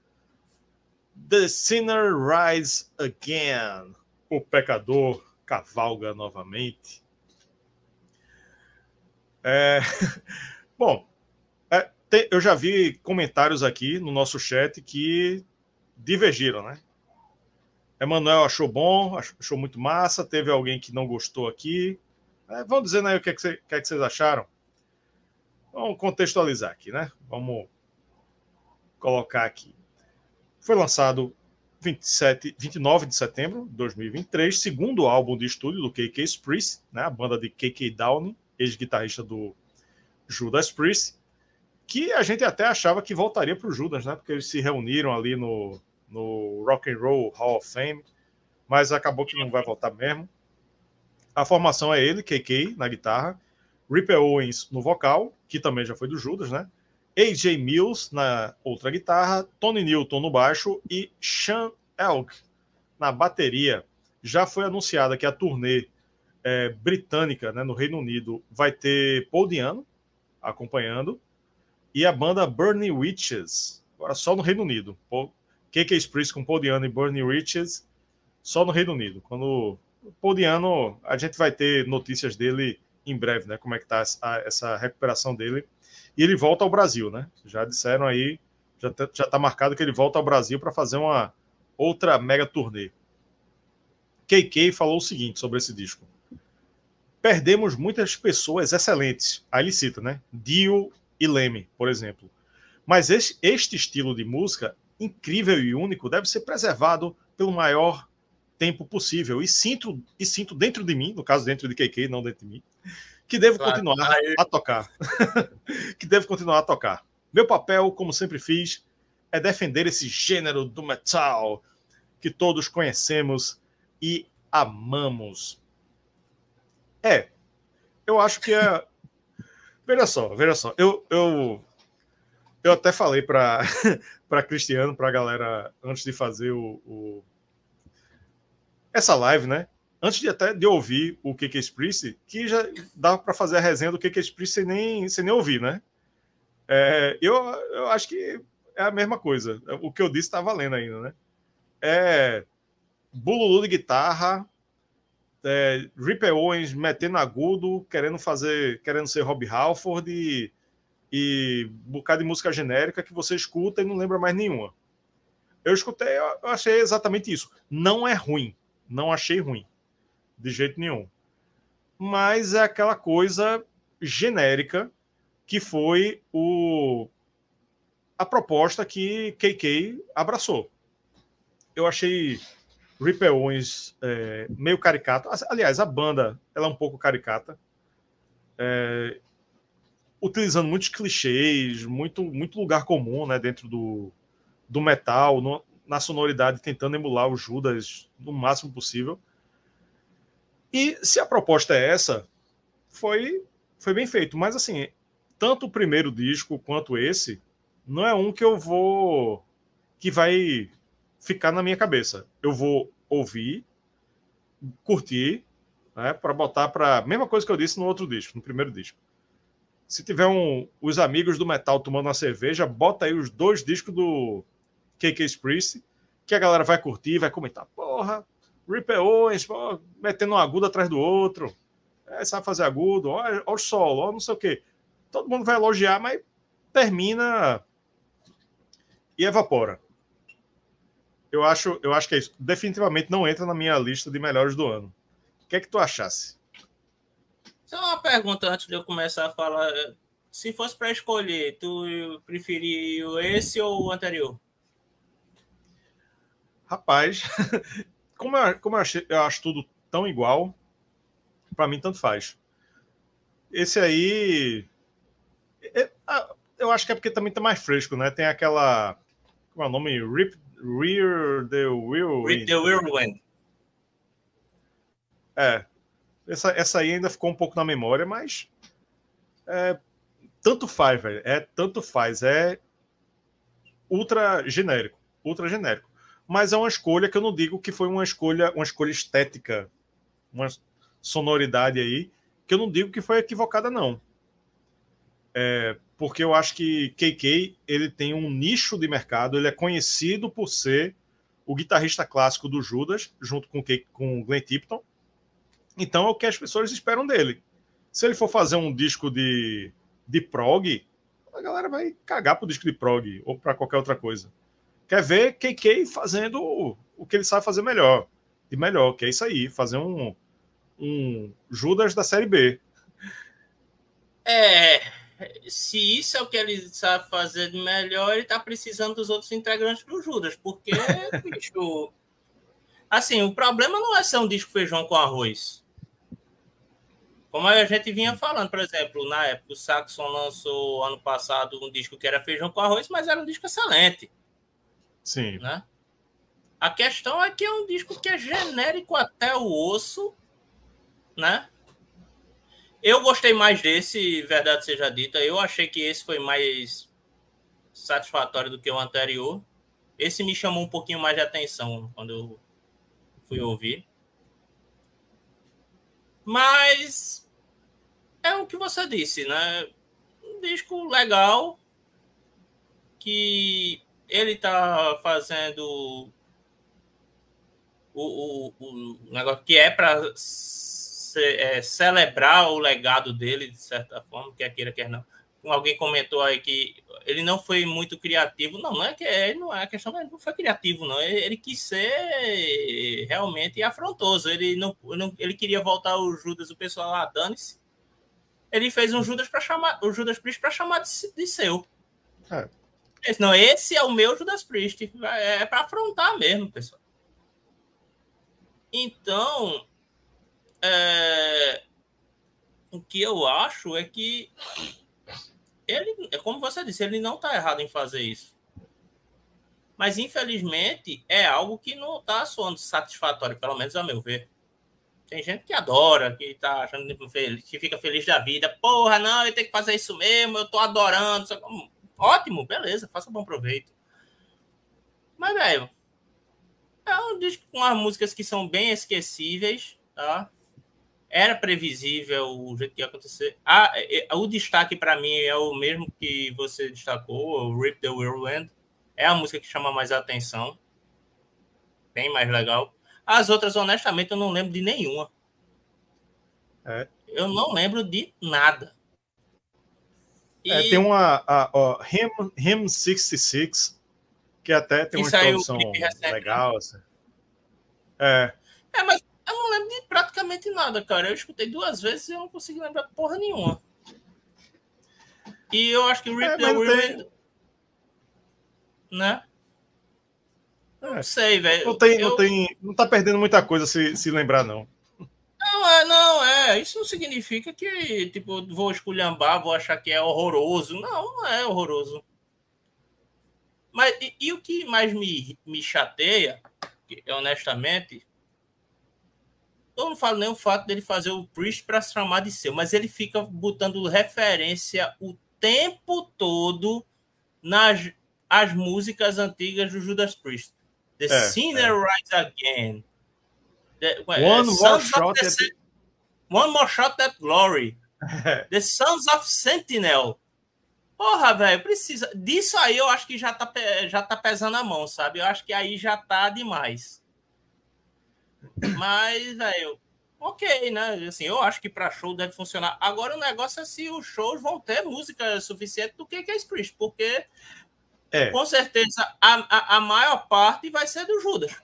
The Sinner Rise Again. O pecador cavalga novamente. É... Bom, eu já vi comentários aqui no nosso chat que divergiram, né? Emanuel achou bom, achou muito massa. Teve alguém que não gostou aqui. É, vamos dizendo aí o que, é que, que, é que vocês acharam. Vamos contextualizar aqui, né? Vamos colocar aqui. Foi lançado 27, 29 de setembro de 2023, segundo álbum de estúdio do KK Priest, né? A banda de KK Downing, ex-guitarrista do Judas Priest, que a gente até achava que voltaria para o Judas, né? Porque eles se reuniram ali no no Rock and Roll Hall of Fame, mas acabou que não vai voltar mesmo. A formação é ele, KK, na guitarra, Ripper Owens no vocal, que também já foi do Judas, né? AJ Mills na outra guitarra, Tony Newton no baixo e Sean Elk na bateria. Já foi anunciada que a turnê é, britânica né, no Reino Unido vai ter Paul Diano acompanhando e a banda Burning Witches, agora só no Reino Unido. KK Spritz com Paul Diano e Bernie Riches só no Reino Unido. Quando o Paul Diano, a gente vai ter notícias dele em breve, né? Como é que tá essa recuperação dele. E ele volta ao Brasil, né? Já disseram aí, já tá, já tá marcado que ele volta ao Brasil para fazer uma outra mega turnê. KK falou o seguinte sobre esse disco. Perdemos muitas pessoas excelentes. Aí ele cita, né? Dio e Leme, por exemplo. Mas este, este estilo de música incrível e único deve ser preservado pelo maior tempo possível. E sinto, e sinto dentro de mim, no caso dentro de KK, não dentro de mim, que devo claro. continuar a tocar. que devo continuar a tocar. Meu papel, como sempre fiz, é defender esse gênero do metal que todos conhecemos e amamos. É, eu acho que é. Veja só, veja só. Eu, eu, eu até falei para Cristiano, para a galera, antes de fazer o, o, essa live, né? Antes de até de ouvir o que é Priest, que já dava para fazer a resenha do que é Priest sem nem, sem nem ouvir, né? É, eu, eu acho que é a mesma coisa. O que eu disse está valendo ainda, né? É bululu de guitarra, é, Ripper Owens metendo agudo, querendo fazer, querendo ser Rob Halford e e um bocado de música genérica que você escuta e não lembra mais nenhuma. Eu escutei, eu achei exatamente isso. Não é ruim, não achei ruim, de jeito nenhum. Mas é aquela coisa genérica que foi o a proposta que KK abraçou. Eu achei Ripper Owens é, meio caricato. Aliás, a banda ela é um pouco caricata. É, utilizando muitos clichês, muito, muito lugar comum né, dentro do, do metal, no, na sonoridade, tentando emular o Judas no máximo possível. E se a proposta é essa, foi, foi bem feito. Mas assim, tanto o primeiro disco quanto esse, não é um que eu vou. que vai ficar na minha cabeça. Eu vou ouvir, curtir, né, para botar para. Mesma coisa que eu disse no outro disco, no primeiro disco se tiver um, os amigos do metal tomando uma cerveja, bota aí os dois discos do KK Priest, que a galera vai curtir, vai comentar. Porra, Ripper Owens, porra, metendo um agudo atrás do outro. É, sabe fazer agudo, olha, o solo, olha não sei o quê. Todo mundo vai elogiar, mas termina e Evapora. Eu acho, eu acho que é isso. Definitivamente não entra na minha lista de melhores do ano. O que é que tu achasse? Só uma pergunta antes de eu começar a falar. Se fosse para escolher, tu preferia esse ou o anterior? Rapaz, como eu, como eu, achei, eu acho tudo tão igual, para mim tanto faz. Esse aí. É, eu acho que é porque também tá mais fresco, né? Tem aquela. Como é o nome? Rip, Rear the Whirlwind. Rip the Whirlwind. É. Essa, essa aí ainda ficou um pouco na memória, mas. É, tanto faz, velho. É tanto faz. É ultra genérico. Ultra genérico. Mas é uma escolha que eu não digo que foi uma escolha, uma escolha estética, uma sonoridade aí, que eu não digo que foi equivocada, não. É, porque eu acho que KK ele tem um nicho de mercado, ele é conhecido por ser o guitarrista clássico do Judas, junto com, com Glenn Tipton. Então é o que as pessoas esperam dele. Se ele for fazer um disco de, de prog, a galera vai cagar pro disco de prog ou para qualquer outra coisa quer ver KK fazendo o que ele sabe fazer melhor, de melhor, que é isso aí, fazer um, um Judas da Série B. É, se isso é o que ele sabe fazer de melhor, ele tá precisando dos outros integrantes do Judas, porque, bicho. Assim, o problema não é ser um disco feijão com arroz. Como a gente vinha falando, por exemplo, na época, o Saxon lançou ano passado um disco que era feijão com arroz, mas era um disco excelente. Sim. Né? A questão é que é um disco que é genérico até o osso, né? Eu gostei mais desse, verdade seja dita. Eu achei que esse foi mais satisfatório do que o anterior. Esse me chamou um pouquinho mais de atenção quando eu fui ouvir. Mas é o que você disse, né? Um disco legal que ele tá fazendo o, o, o negócio que é para é, celebrar o legado dele, de certa forma, quer queira, quer não. Alguém comentou aí que ele não foi muito criativo. Não, não é que ele não é a questão, ele não foi criativo, não. Ele, ele quis ser realmente afrontoso. Ele não, não ele queria voltar o Judas, o pessoal lá, dane-se. Ele fez um Judas para chamar o Judas Priest para chamar de, de seu. É. Não, esse é o meu Judas Priest. É para afrontar mesmo, pessoal. Então, é, o que eu acho é que ele, é como você disse, ele não está errado em fazer isso. Mas, infelizmente, é algo que não está soando satisfatório, pelo menos a meu ver. Tem gente que adora, que tá achando que fica feliz da vida. Porra, não, eu tenho que fazer isso mesmo, eu tô adorando. Ótimo, beleza, faça bom proveito. Mas, velho, é um disco com as músicas que são bem esquecíveis, tá? Era previsível o jeito que ia acontecer. Ah, o destaque para mim é o mesmo que você destacou, o Rip the Whirlwind. É a música que chama mais atenção. Bem mais legal. As outras, honestamente, eu não lembro de nenhuma. É. Eu não lembro de nada. É, tem uma a, ó, Him, Him 66, que até tem uma introdução legal. Assim. É. é, mas eu não lembro de praticamente nada, cara. Eu escutei duas vezes e eu não consegui lembrar porra nenhuma. E eu acho que o Rip é, the. Tem... Né? É. Não sei, velho. Não, tem, eu... não, tem, não tá perdendo muita coisa se, se lembrar, não. Não, é, não, é. Isso não significa que, tipo, vou esculhambar, vou achar que é horroroso. Não, não é horroroso. Mas e, e o que mais me, me chateia, honestamente, eu não falo nem o fato dele fazer o Priest para se chamar de seu, mas ele fica botando referência o tempo todo nas as músicas antigas do Judas Priest. The é, Sinner é. Rise Again. The, One more shot at. One more shot at glory. the Sons of Sentinel. Porra, velho, precisa. Disso aí eu acho que já tá, já tá pesando a mão, sabe? Eu acho que aí já tá demais. Mas, velho, ok, né? Assim, eu acho que para show deve funcionar. Agora o negócio é se os shows vão ter música suficiente do que que é porque é. com certeza a, a, a, maior parte vai ser do Judas.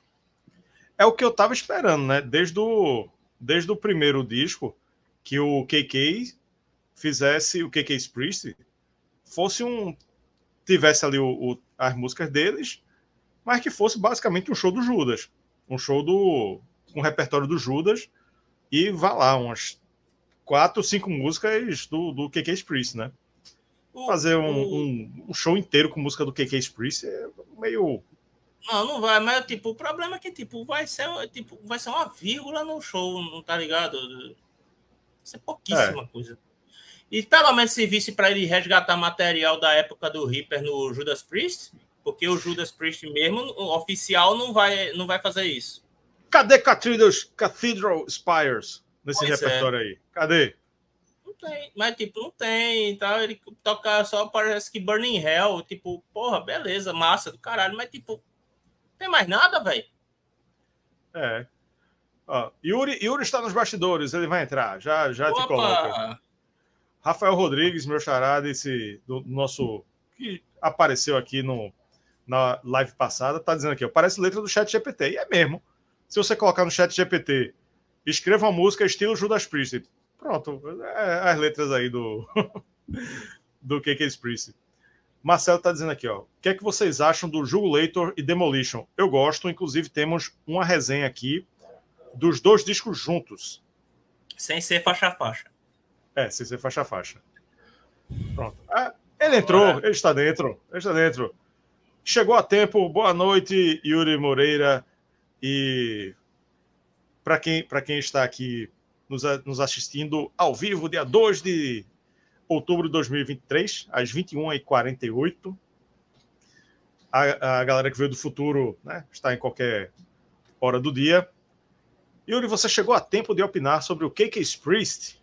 É o que eu tava esperando, né? Desde o, desde o primeiro disco, que o KK fizesse o KK Priest fosse um. tivesse ali o, o, as músicas deles, mas que fosse basicamente um show do Judas. Um show do. Um repertório do Judas e vá lá, umas quatro, cinco músicas do, do KK Priest, né? Fazer um, um, um, show inteiro com música do KK Priest é meio. Não, não vai, mas tipo, o problema é que tipo, vai ser, tipo, vai ser uma vírgula no show, não tá ligado? Vai ser pouquíssima é. coisa. E pelo menos se visse para ele resgatar material da época do Reaper no Judas Priest, porque o Judas Priest mesmo, o oficial, não vai, não vai fazer isso. Cadê Cathedral, Cathedral Spires nesse pois é. repertório é. aí? Cadê? Não tem, mas tipo, não tem, tá? Ele toca só, parece que Burning Hell, tipo, porra, beleza, massa do caralho, mas tipo, não tem mais nada, velho. É. Ó, Yuri, Yuri está nos bastidores, ele vai entrar, já, já Opa. te coloca. Rafael Rodrigues, meu chará, desse, do nosso. que apareceu aqui no, na live passada, tá dizendo aqui, ó, parece letra do chat GPT. E é mesmo. Se você colocar no chat GPT, escreva uma música estilo Judas Priest. Pronto, é, as letras aí do do KK Priest. Marcelo tá dizendo aqui, ó. O que é que vocês acham do Jugulator e Demolition? Eu gosto, inclusive temos uma resenha aqui dos dois discos juntos. Sem ser faixa a faixa. É, sem ser faixa a faixa. Pronto. Ah, ele entrou, ele está dentro, ele está dentro. Chegou a tempo, boa noite, Yuri Moreira. E para quem, quem está aqui nos, nos assistindo ao vivo, dia 2 de outubro de 2023, às 21h48. A, a galera que veio do futuro né, está em qualquer hora do dia. Yuri, você chegou a tempo de opinar sobre o KK Priest,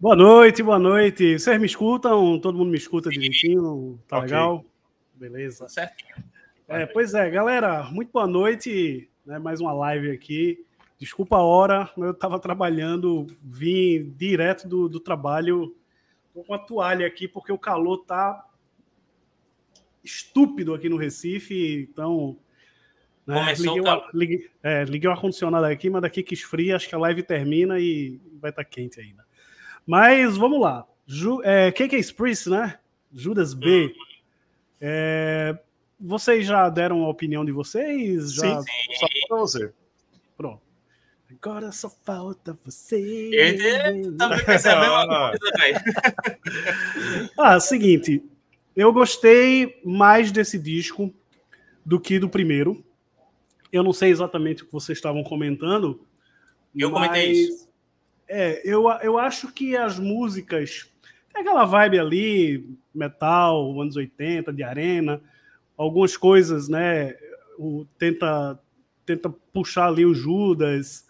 Boa noite, boa noite. Vocês me escutam? Todo mundo me escuta direitinho? Tá okay. legal? Beleza. Certo. É, pois é, galera, muito boa noite. Né, mais uma live aqui. Desculpa a hora, eu estava trabalhando, vim direto do, do trabalho. Tô com a toalha aqui porque o calor tá estúpido aqui no Recife, então né, liguei, o, liguei, é, liguei o ar-condicionado aqui, mas daqui que esfria, acho que a live termina e vai estar tá quente ainda. Mas vamos lá. Ju, é, KK Priest, né? Judas B. É, vocês já deram a opinião de vocês? Já... Sim, só para você. Pronto. Agora só falta você. Eu também pensei a mesma coisa, velho. ah, seguinte. Eu gostei mais desse disco do que do primeiro. Eu não sei exatamente o que vocês estavam comentando. Eu mas... comentei isso. É, eu, eu acho que as músicas. Tem aquela vibe ali, metal, anos 80, de arena, algumas coisas, né? O, tenta, tenta puxar ali o Judas,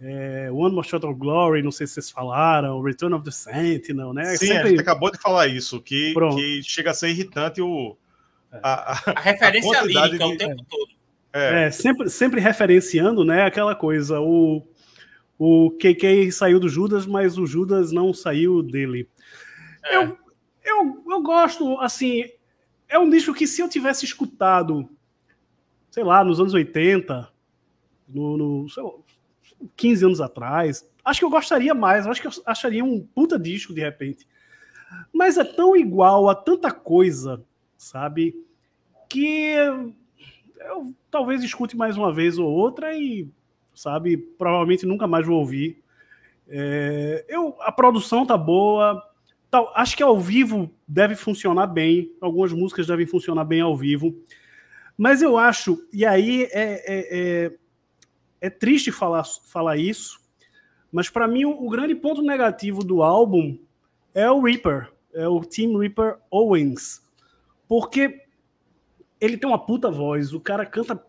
é, One More Shot of Glory, não sei se vocês falaram, Return of the Sentinel, né? Sim, Sempre... a gente acabou de falar isso, que, que chega a ser irritante o, é. a, a, a referência a lírica de... o tempo todo. É. é, sempre, sempre referenciando, né, aquela coisa, o, o KK saiu do Judas, mas o Judas não saiu dele. É. Eu, eu, eu gosto, assim, é um disco que se eu tivesse escutado, sei lá, nos anos 80, no, no sei lá, 15 anos atrás, acho que eu gostaria mais, acho que eu acharia um puta disco de repente. Mas é tão igual a tanta coisa, sabe? Que eu talvez escute mais uma vez ou outra e, sabe, provavelmente nunca mais vou ouvir. É, eu, a produção tá boa, tal, acho que ao vivo deve funcionar bem, algumas músicas devem funcionar bem ao vivo, mas eu acho, e aí é, é, é, é triste falar, falar isso, mas para mim o, o grande ponto negativo do álbum é o Reaper, é o Team Reaper Owens, porque ele tem uma puta voz, o cara canta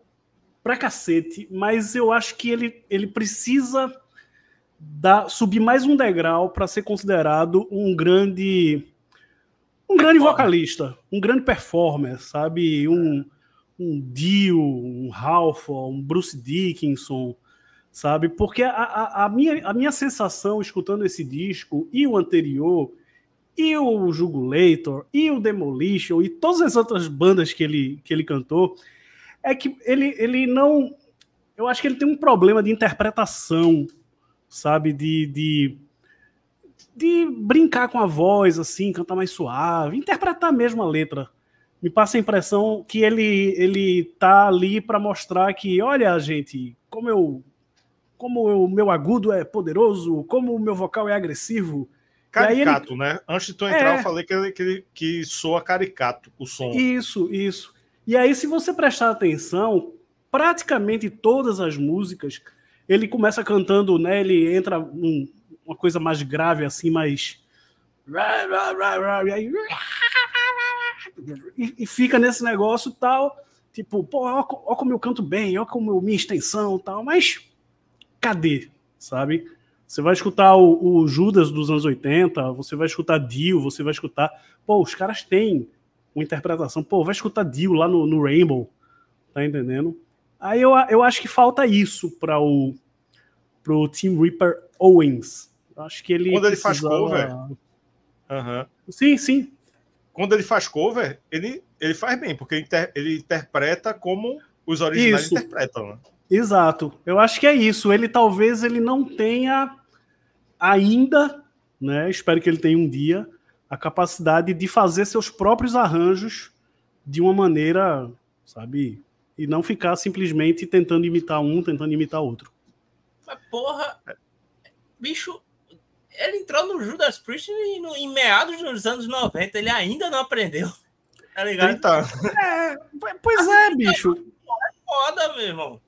pra cacete, mas eu acho que ele, ele precisa dar, subir mais um degrau para ser considerado um grande um grande vocalista, um grande performer, sabe? Um, um Dio, um Ralph, um Bruce Dickinson, sabe? Porque a, a, a, minha, a minha sensação escutando esse disco e o anterior e o Jugulator, e o Demolition, e todas as outras bandas que ele, que ele cantou, é que ele, ele não. Eu acho que ele tem um problema de interpretação, sabe? De, de, de brincar com a voz, assim, cantar mais suave, interpretar mesmo a letra. Me passa a impressão que ele, ele tá ali para mostrar que, olha, gente, como eu. Como o meu agudo é poderoso, como o meu vocal é agressivo, Caricato, ele... né? Antes de tu entrar, é. eu falei que, que, que soa caricato o som. Isso, isso. E aí, se você prestar atenção, praticamente todas as músicas, ele começa cantando, né? Ele entra num, uma coisa mais grave, assim, mais. E, e fica nesse negócio tal, tipo, pô, ó, ó como eu canto bem, ó como eu, minha extensão tal, mas cadê, sabe? Você vai escutar o, o, Judas dos anos 80, você vai escutar Dio, você vai escutar. Pô, os caras têm uma interpretação. Pô, vai escutar Dio lá no, no Rainbow, tá entendendo? Aí eu, eu acho que falta isso para o pro Team Reaper Owens. Eu acho que ele. Quando ele faz cover. Uhum. Sim, sim. Quando ele faz cover, ele, ele faz bem, porque ele, inter, ele interpreta como os originais isso. interpretam. Né? Exato. Eu acho que é isso. Ele talvez ele não tenha ainda, né, espero que ele tenha um dia, a capacidade de fazer seus próprios arranjos de uma maneira, sabe, e não ficar simplesmente tentando imitar um, tentando imitar outro. Mas porra, bicho, ele entrou no Judas Priest em, em meados dos anos 90, ele ainda não aprendeu. Tá ligado? É, pois é, bicho. É foda, meu irmão.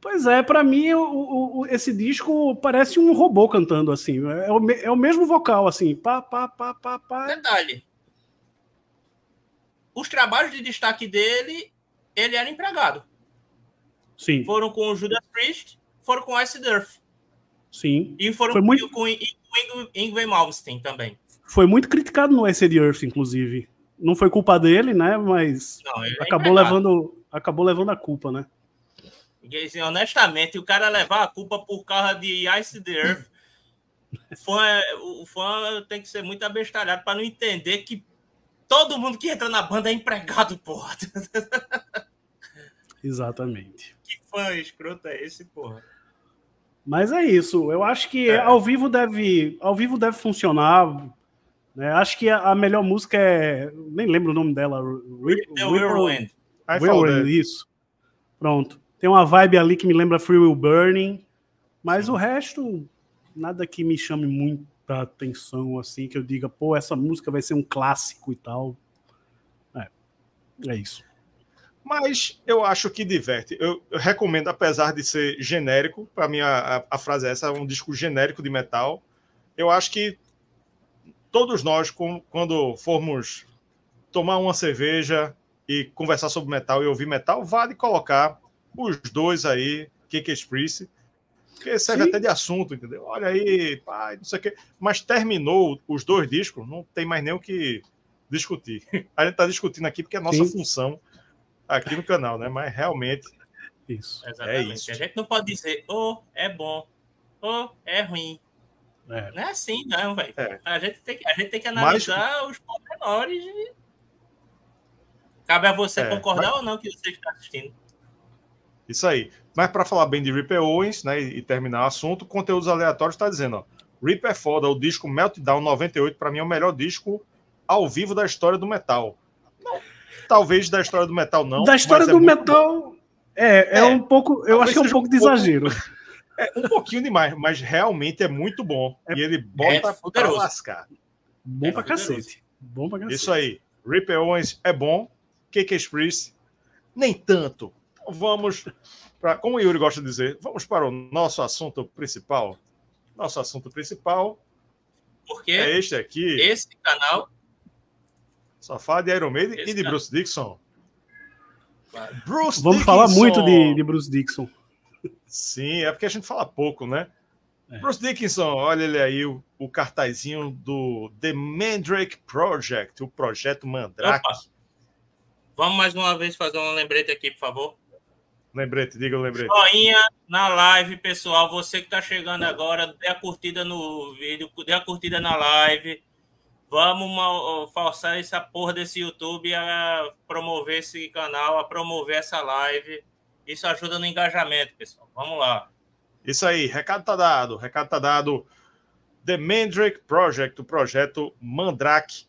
Pois é, para mim o, o, esse disco parece um robô cantando assim. É o, é o mesmo vocal, assim. Pá, pá, pá, pá, pá. Detalhe. Os trabalhos de destaque dele, ele era empregado. Sim. Foram com o Judas Priest, foram com Ice Earth. Sim. E foram Foi com, muito... com Ingve Malmsteen também. Foi muito criticado no Acid Earth, inclusive. Não foi culpa dele, né? Mas Não, é acabou, levando, acabou levando a culpa, né? E, assim, honestamente, o cara levar a culpa por causa de Ice the Earth, o fã, o fã tem que ser muito abestalhado para não entender que todo mundo que entra na banda é empregado, porra. Exatamente. Que fã escroto é esse, porra? Mas é isso. Eu acho que é. ao vivo deve, ao vivo deve funcionar. Né? Acho que a, melhor música é, nem lembro o nome dela. Whirlwind. Whirlwind, isso. Pronto. Tem uma vibe ali que me lembra Free Will Burning, mas Sim. o resto, nada que me chame muita atenção, assim, que eu diga, pô, essa música vai ser um clássico e tal. É, é isso. Mas eu acho que diverte. Eu, eu recomendo, apesar de ser genérico, para mim a, a, frase é essa, é um disco genérico de metal. Eu acho que todos nós, com, quando formos tomar uma cerveja e conversar sobre metal e ouvir metal, vale colocar os dois aí, Keke Express, que serve Sim. até de assunto, entendeu? Olha aí, pai, não sei o quê. Mas terminou os dois discos, não tem mais nem o que discutir. A gente está discutindo aqui porque é a nossa Sim. função aqui no canal, né? Mas realmente. Isso. É Exatamente. É isso. A gente não pode dizer, oh, é bom, oh, é ruim. É. Não é assim, não, velho. É. A, gente tem, a gente tem que analisar Mas... os pormenores. E... Cabe a você é. concordar Mas... ou não que você está assistindo. Isso aí. Mas para falar bem de Ripper Owens, né, e, terminar o assunto, conteúdos aleatórios está dizendo, ó, Ripper é foda, o disco Meltdown 98 para mim é o melhor disco ao vivo da história do metal. Talvez da história do metal não. Da história é do é metal é, é, é, um pouco, eu acho que é um pouco de exagero. É um pouquinho demais, mas realmente é muito bom. É, e ele bota é para lascar. Bom é pra cacete. Bom pra cacete. Isso aí. Ripper Owens é bom. KK Express, nem tanto vamos para, como o Yuri gosta de dizer, vamos para o nosso assunto principal. Nosso assunto principal Porque é este aqui. Esse canal só fala de Iron Maiden e de canal. Bruce Dixon. Bruce vamos Dickinson. falar muito de, de, Bruce Dixon. Sim, é porque a gente fala pouco, né? É. Bruce Dickinson, olha ele aí, o, o, cartazinho do The Mandrake Project, o projeto Mandrake. Opa. Vamos mais uma vez fazer um lembrete aqui, por favor. Lembrete, diga o lembrete. Joinha na live, pessoal. Você que está chegando agora, dê a curtida no vídeo, dê a curtida na live. Vamos forçar essa porra desse YouTube a promover esse canal, a promover essa live. Isso ajuda no engajamento, pessoal. Vamos lá. Isso aí, recado tá dado, recado tá dado. The Mandrake Project, o projeto Mandrake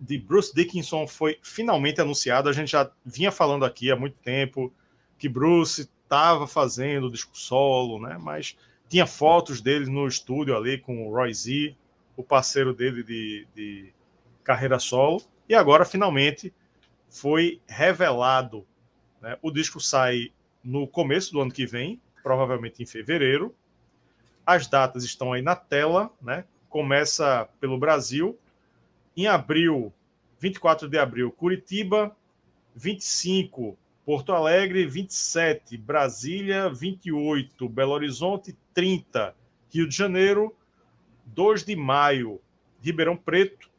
de Bruce Dickinson foi finalmente anunciado. A gente já vinha falando aqui há muito tempo que Bruce estava fazendo disco solo, né? Mas tinha fotos dele no estúdio ali com o Roy Z, o parceiro dele de, de carreira solo. E agora, finalmente, foi revelado. Né? O disco sai no começo do ano que vem, provavelmente em fevereiro. As datas estão aí na tela, né? Começa pelo Brasil. Em abril, 24 de abril, Curitiba. 25, Porto Alegre, 27, Brasília, 28, Belo Horizonte, 30, Rio de Janeiro, 2 de maio, Ribeirão Preto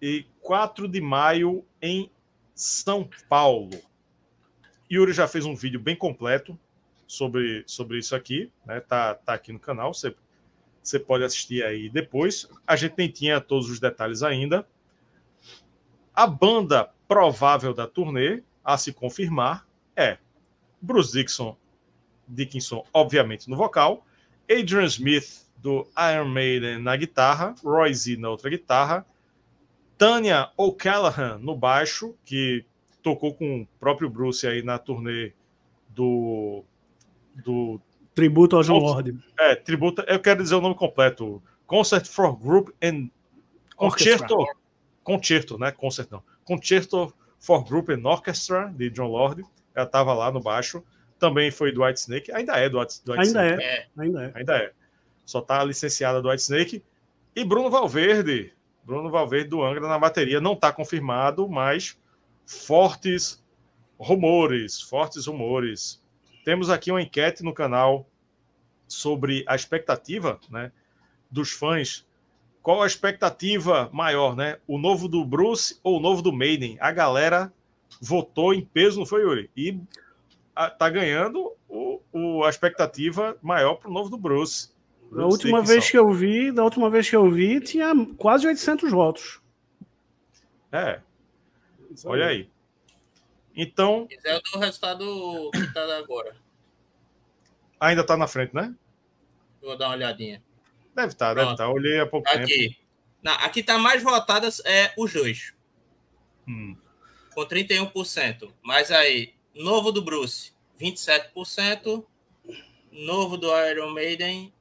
e 4 de maio em São Paulo. Yuri já fez um vídeo bem completo sobre, sobre isso aqui, né? Tá, tá aqui no canal, você, você pode assistir aí depois. A gente nem tinha todos os detalhes ainda. A banda provável da turnê, a se confirmar, é Bruce Dixon, Dickinson, obviamente, no vocal, Adrian Smith do Iron Maiden na guitarra, Roy Z na outra guitarra, Tanya O'Callaghan no baixo, que tocou com o próprio Bruce aí na turnê do. do tributo ao John Lord. É, tributo, eu quero dizer o nome completo: Concert for Group and Concerto. Concerto, né? Concert não. Concerto for Group and Orchestra, de John Lord. Ela estava lá no baixo. Também foi do White Snake. Ainda é do White, do White ainda Snake. É. Ainda é. Ainda é só está licenciada do White Snake. E Bruno Valverde, Bruno Valverde do Angra na bateria, não está confirmado, mas fortes rumores, fortes rumores. Temos aqui uma enquete no canal sobre a expectativa né, dos fãs. Qual a expectativa maior, né? O novo do Bruce ou o novo do Maiden? A galera votou em peso, não foi, Yuri? E a, tá ganhando o, o, a expectativa maior para o novo do Bruce. Da última vez que eu vi, da última vez que eu vi, tinha quase 800 votos. É. Olha aí. Então. Se quiser, eu dou o resultado que está agora. Ainda está na frente, né? Vou dar uma olhadinha. Deve estar, tá, deve estar. Tá. Olhei há pouco aqui. tempo. Na, aqui está mais votadas é os dois. Hum. Com 31%. Mas aí, novo do Bruce, 27%. Novo do Iron Maiden,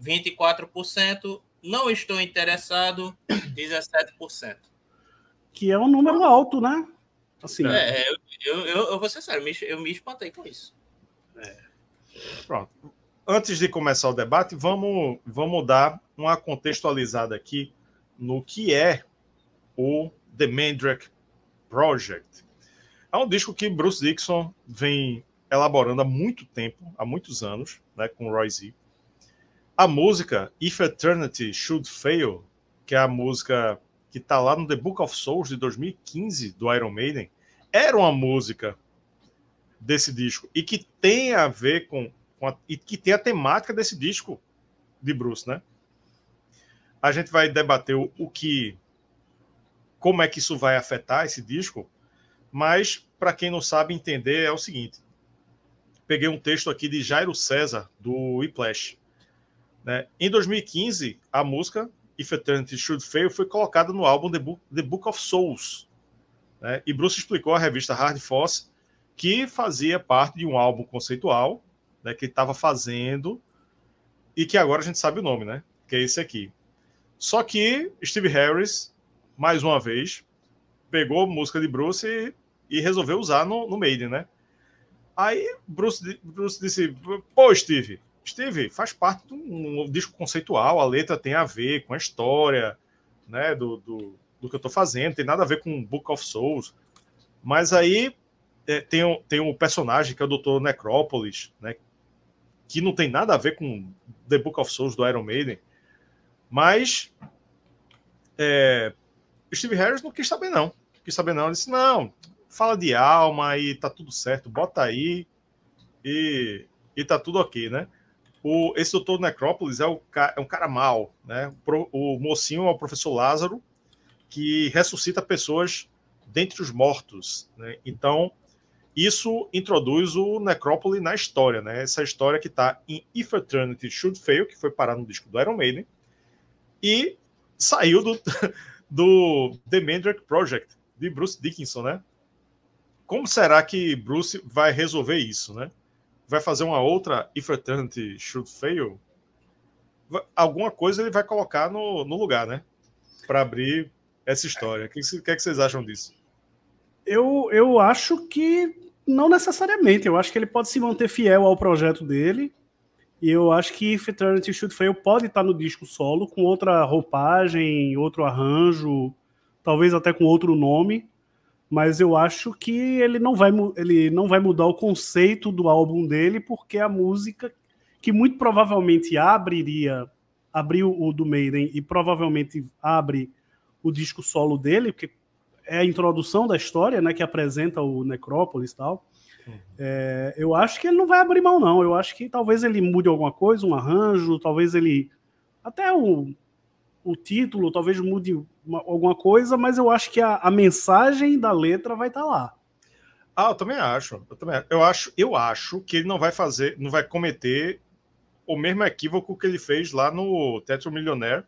24%, não estou interessado, 17%. Que é um número alto, né? Assim, é, eu, eu, eu, eu vou ser sério, eu me espantei com isso. É. Pronto. Antes de começar o debate, vamos, vamos dar uma contextualizada aqui no que é o The Mandrake Project. É um disco que Bruce Dixon vem elaborando há muito tempo, há muitos anos, né, com Roy Z. A música If Eternity Should Fail, que é a música que está lá no The Book of Souls de 2015 do Iron Maiden, era uma música desse disco e que tem a ver com, com a, e que tem a temática desse disco de Bruce, né? A gente vai debater o, o que como é que isso vai afetar esse disco, mas para quem não sabe entender é o seguinte. Peguei um texto aqui de Jairo César do Whiplash né? Em 2015, a música If Eternity Should Fail foi colocada no álbum The Book, The Book of Souls. Né? E Bruce explicou à revista Hard Force que fazia parte de um álbum conceitual né, que ele estava fazendo e que agora a gente sabe o nome, né? Que é esse aqui. Só que Steve Harris, mais uma vez, pegou a música de Bruce e, e resolveu usar no, no Maiden, né? Aí Bruce, Bruce disse: Pô, Steve, Steve, faz parte de um, disco conceitual, a letra tem a ver com a história né, do, do, do que eu estou fazendo, tem nada a ver com Book of Souls. Mas aí é, tem, um, tem um personagem que é o Dr. Necrópolis, né, que não tem nada a ver com The Book of Souls do Iron Maiden. Mas é, Steve Harris não quis saber, não. Não quis saber, não. Ele disse: não, fala de alma e tá tudo certo, bota aí e, e tá tudo ok, né? O, esse doutor Necrópolis é, o, é um cara mau, né? O, o mocinho é o professor Lázaro, que ressuscita pessoas dentre os mortos, né? Então, isso introduz o Necrópole na história, né? Essa história que está em If Eternity Should Fail, que foi parar no disco do Iron Maiden, e saiu do, do The Mandrake Project, de Bruce Dickinson, né? Como será que Bruce vai resolver isso, né? Vai fazer uma outra If Eternity Should Fail, alguma coisa ele vai colocar no, no lugar, né? Para abrir essa história. O que, que, é que vocês acham disso? Eu, eu acho que não necessariamente. Eu acho que ele pode se manter fiel ao projeto dele. E eu acho que If Eternity Should Fail pode estar no disco solo, com outra roupagem, outro arranjo, talvez até com outro nome mas eu acho que ele não vai, ele não vai mudar o conceito do álbum dele, porque a música que muito provavelmente abriria, abriu o do Maiden e provavelmente abre o disco solo dele, porque é a introdução da história, né, que apresenta o Necrópolis e tal. Uhum. É, eu acho que ele não vai abrir mão, não. Eu acho que talvez ele mude alguma coisa, um arranjo, talvez ele. Até o, o título, talvez mude uma, alguma coisa, mas eu acho que a, a mensagem da letra vai estar tá lá. Ah, eu também acho. Eu também eu acho, eu acho que ele não vai fazer, não vai cometer o mesmo equívoco que ele fez lá no Teatro Millionaire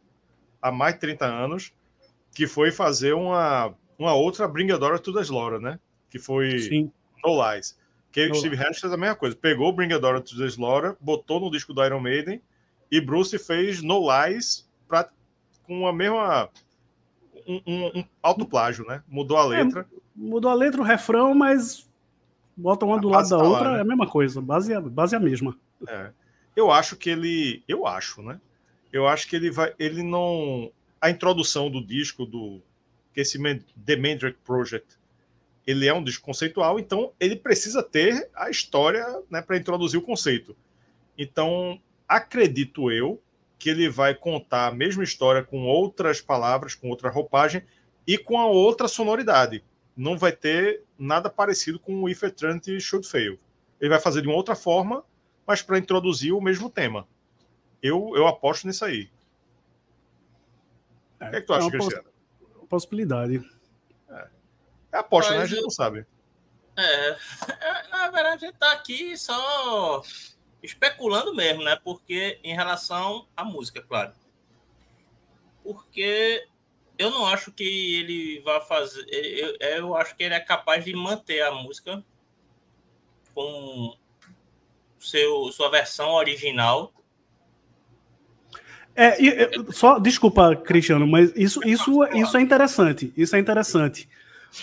há mais de 30 anos, que foi fazer uma, uma outra Bring a Dora to the Slaughter, né? Que foi Sim. No Lies. Que no o Steve Harris fez a mesma coisa. Pegou Bring a Dora to the Slaughter, botou no disco do Iron Maiden e Bruce fez No Lies pra, com a mesma um, um, um alto plágio, né? Mudou a letra. É, mudou a letra, o refrão, mas bota uma do lado da tá outra, lá, né? é a mesma coisa, base, base é a mesma. É. Eu acho que ele. Eu acho, né? Eu acho que ele vai. Ele não. A introdução do disco do. Que esse The Mandrake Project ele é um disco conceitual, então ele precisa ter a história né, para introduzir o conceito. Então, acredito eu que ele vai contar a mesma história com outras palavras, com outra roupagem e com a outra sonoridade. Não vai ter nada parecido com o If Eternity Should Fail. Ele vai fazer de uma outra forma, mas para introduzir o mesmo tema. Eu, eu aposto nisso aí. É, o que, é que tu acha, é Cristiano? Possibilidade. É, é aposta, mas né? A gente eu... não sabe. É, na verdade, a gente tá aqui só especulando mesmo, né? Porque em relação à música, claro. Porque eu não acho que ele vai fazer. Eu, eu acho que ele é capaz de manter a música com seu, sua versão original. É, só desculpa, Cristiano, mas isso, isso, isso é interessante. Isso é interessante.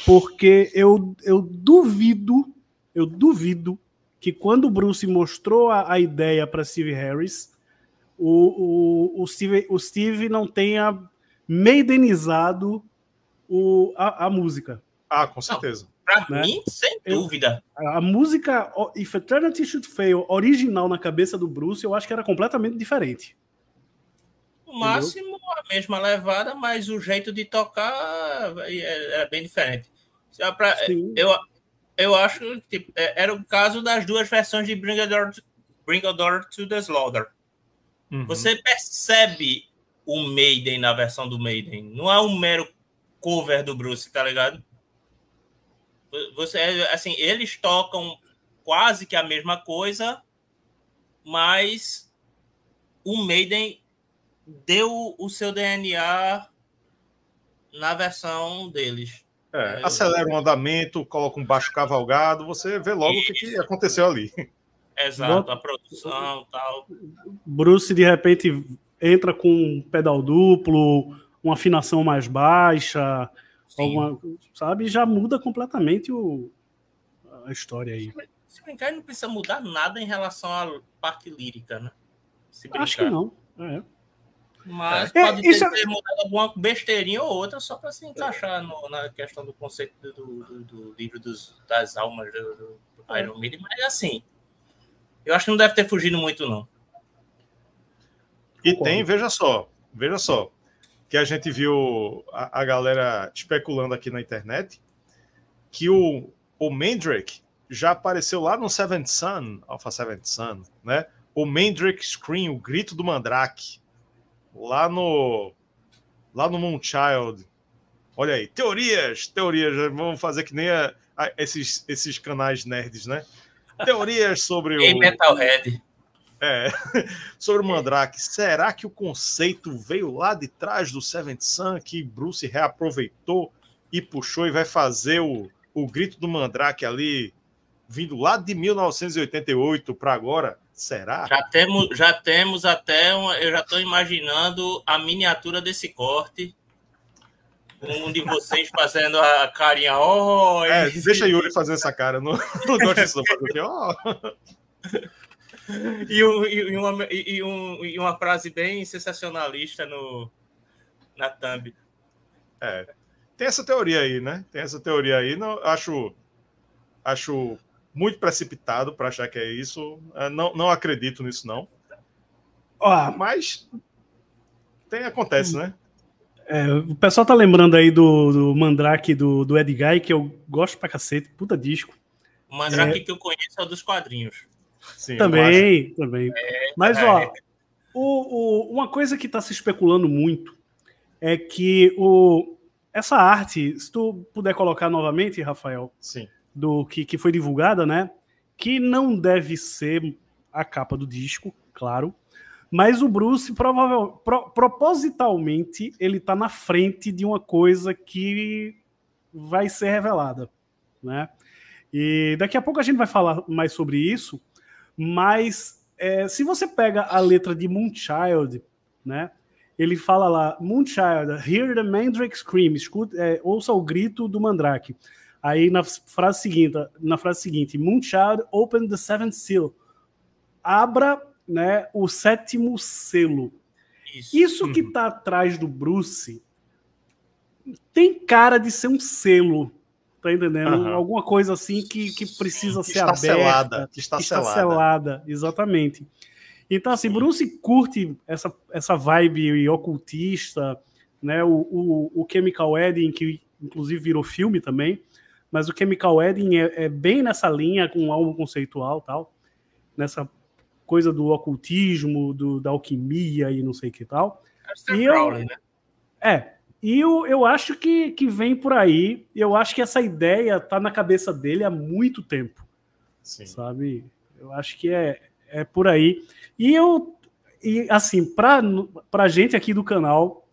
Porque eu, eu duvido, eu duvido que quando o Bruce mostrou a, a ideia para Steve Harris, o, o, o, Steve, o Steve não tenha meidenizado o, a, a música. Ah, com certeza. Para né? mim, sem dúvida. a, a, música If Eternity Should Fail, original na cabeça do Bruce, eu acho que era completamente diferente. No máximo, Entendeu? a mesma levada, mas o jeito de tocar é, é bem diferente. Pra, eu, eu acho que tipo, é, era o caso das duas versões de Bring a Door to, Bring a Door to the Slaughter. Uhum. Você percebe o Maiden na versão do Maiden. Não é um mero cover do Bruce, tá ligado? Você, assim, eles tocam quase que a mesma coisa, mas o Maiden deu o seu DNA na versão deles. É, é, acelera o andamento, coloca um baixo cavalgado, você vê logo Isso. o que, que, aconteceu ali. Exato, a produção tal. Bruce de repente entra com um pedal duplo, uma afinação mais baixa, alguma, sabe? Já muda completamente o, a história aí. Se brincar, não precisa mudar nada em relação à parte lírica, né? Acho que não. É. Mas é, pode ter, é... mudado alguma besteirinha ou outra só para se encaixar no, na questão do conceito do, do, do livro dos, das almas do, do é. Iron Maiden. Mas assim, eu acho que não deve ter fugido muito, não. E tem, veja só, veja só, que a gente viu a, a galera especulando aqui na internet que o, o Mandrake já apareceu lá no Seventh Sun, Alpha Seventh Sun, né? o Mandrake Scream, o grito do Mandrake, lá no lá no Moonchild. Olha aí, teorias, teorias, vamos fazer que nem a, a, esses, esses canais nerds, né? Teorias sobre o Metalhead. É, sobre o Mandrake. Será que o conceito veio lá de trás do Seventh Sun que Bruce reaproveitou e puxou e vai fazer o, o grito do Mandrake ali vindo lá de 1988 para agora? Será? Já temos, já temos até uma, eu já estou imaginando a miniatura desse corte. Um de vocês fazendo a carinha. Oh, é, deixa Yuri fazer essa cara. Não, não gosto disso, fazer oh. e, um, e, uma, e, um, e uma frase bem sensacionalista no, na thumb. É, tem essa teoria aí, né? Tem essa teoria aí. Não, acho, acho muito precipitado para achar que é isso. É, não, não acredito nisso, não. Mas tem, acontece, né? É, o pessoal tá lembrando aí do, do Mandrake do, do Ed Guy, que eu gosto pra cacete, puta disco. O Mandrake é... que eu conheço é o dos quadrinhos. Sim, também, também. É, Mas, ó, é. o, o, uma coisa que tá se especulando muito é que o, essa arte, se tu puder colocar novamente, Rafael, Sim do que, que foi divulgada, né? Que não deve ser a capa do disco, claro. Mas o Bruce, provavelmente, pro, propositalmente, ele tá na frente de uma coisa que vai ser revelada, né? E daqui a pouco a gente vai falar mais sobre isso, mas é, se você pega a letra de Moonchild, né? Ele fala lá, Moonchild, hear the Mandrake scream, escuta, é, ouça o grito do Mandrake. Aí na frase seguinte, na frase seguinte, Moonchild open the seventh seal. Abra, né, o sétimo selo. Isso, Isso que está atrás do Bruce tem cara de ser um selo, tá entendendo? Uhum. Alguma coisa assim que, que precisa que ser está aberta, selada, que está, que está selada. selada, exatamente. Então assim, Bruce curte essa, essa vibe ocultista, né? O, o, o Chemical Wedding que inclusive virou filme também mas o Chemical Wedding é, é bem nessa linha, com um álbum conceitual tal, nessa coisa do ocultismo, do, da alquimia e não sei o que tal. É e eu, né? É, e eu, eu acho que, que vem por aí, eu acho que essa ideia tá na cabeça dele há muito tempo, Sim. sabe? Eu acho que é, é por aí. E eu, e assim, para a gente aqui do canal,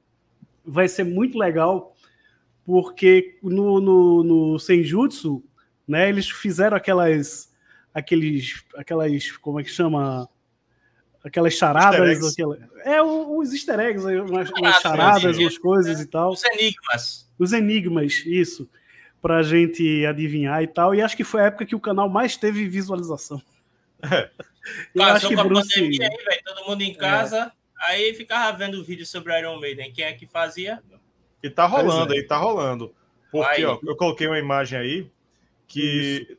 vai ser muito legal porque no, no, no Senjutsu, né, eles fizeram aquelas, aqueles, aquelas, como é que chama? Aquelas charadas, aquela, é os easter eggs, umas, umas charadas, umas coisas e tal. Os enigmas. Os enigmas, isso, pra gente adivinhar e tal. E acho que foi a época que o canal mais teve visualização. É. Eu acho que Bruce... pandemia aí, todo mundo em casa, é. aí ficava vendo vídeo sobre Iron Maiden. Quem é que fazia? E tá rolando é. aí, tá rolando. Porque, ó, eu coloquei uma imagem aí que Isso.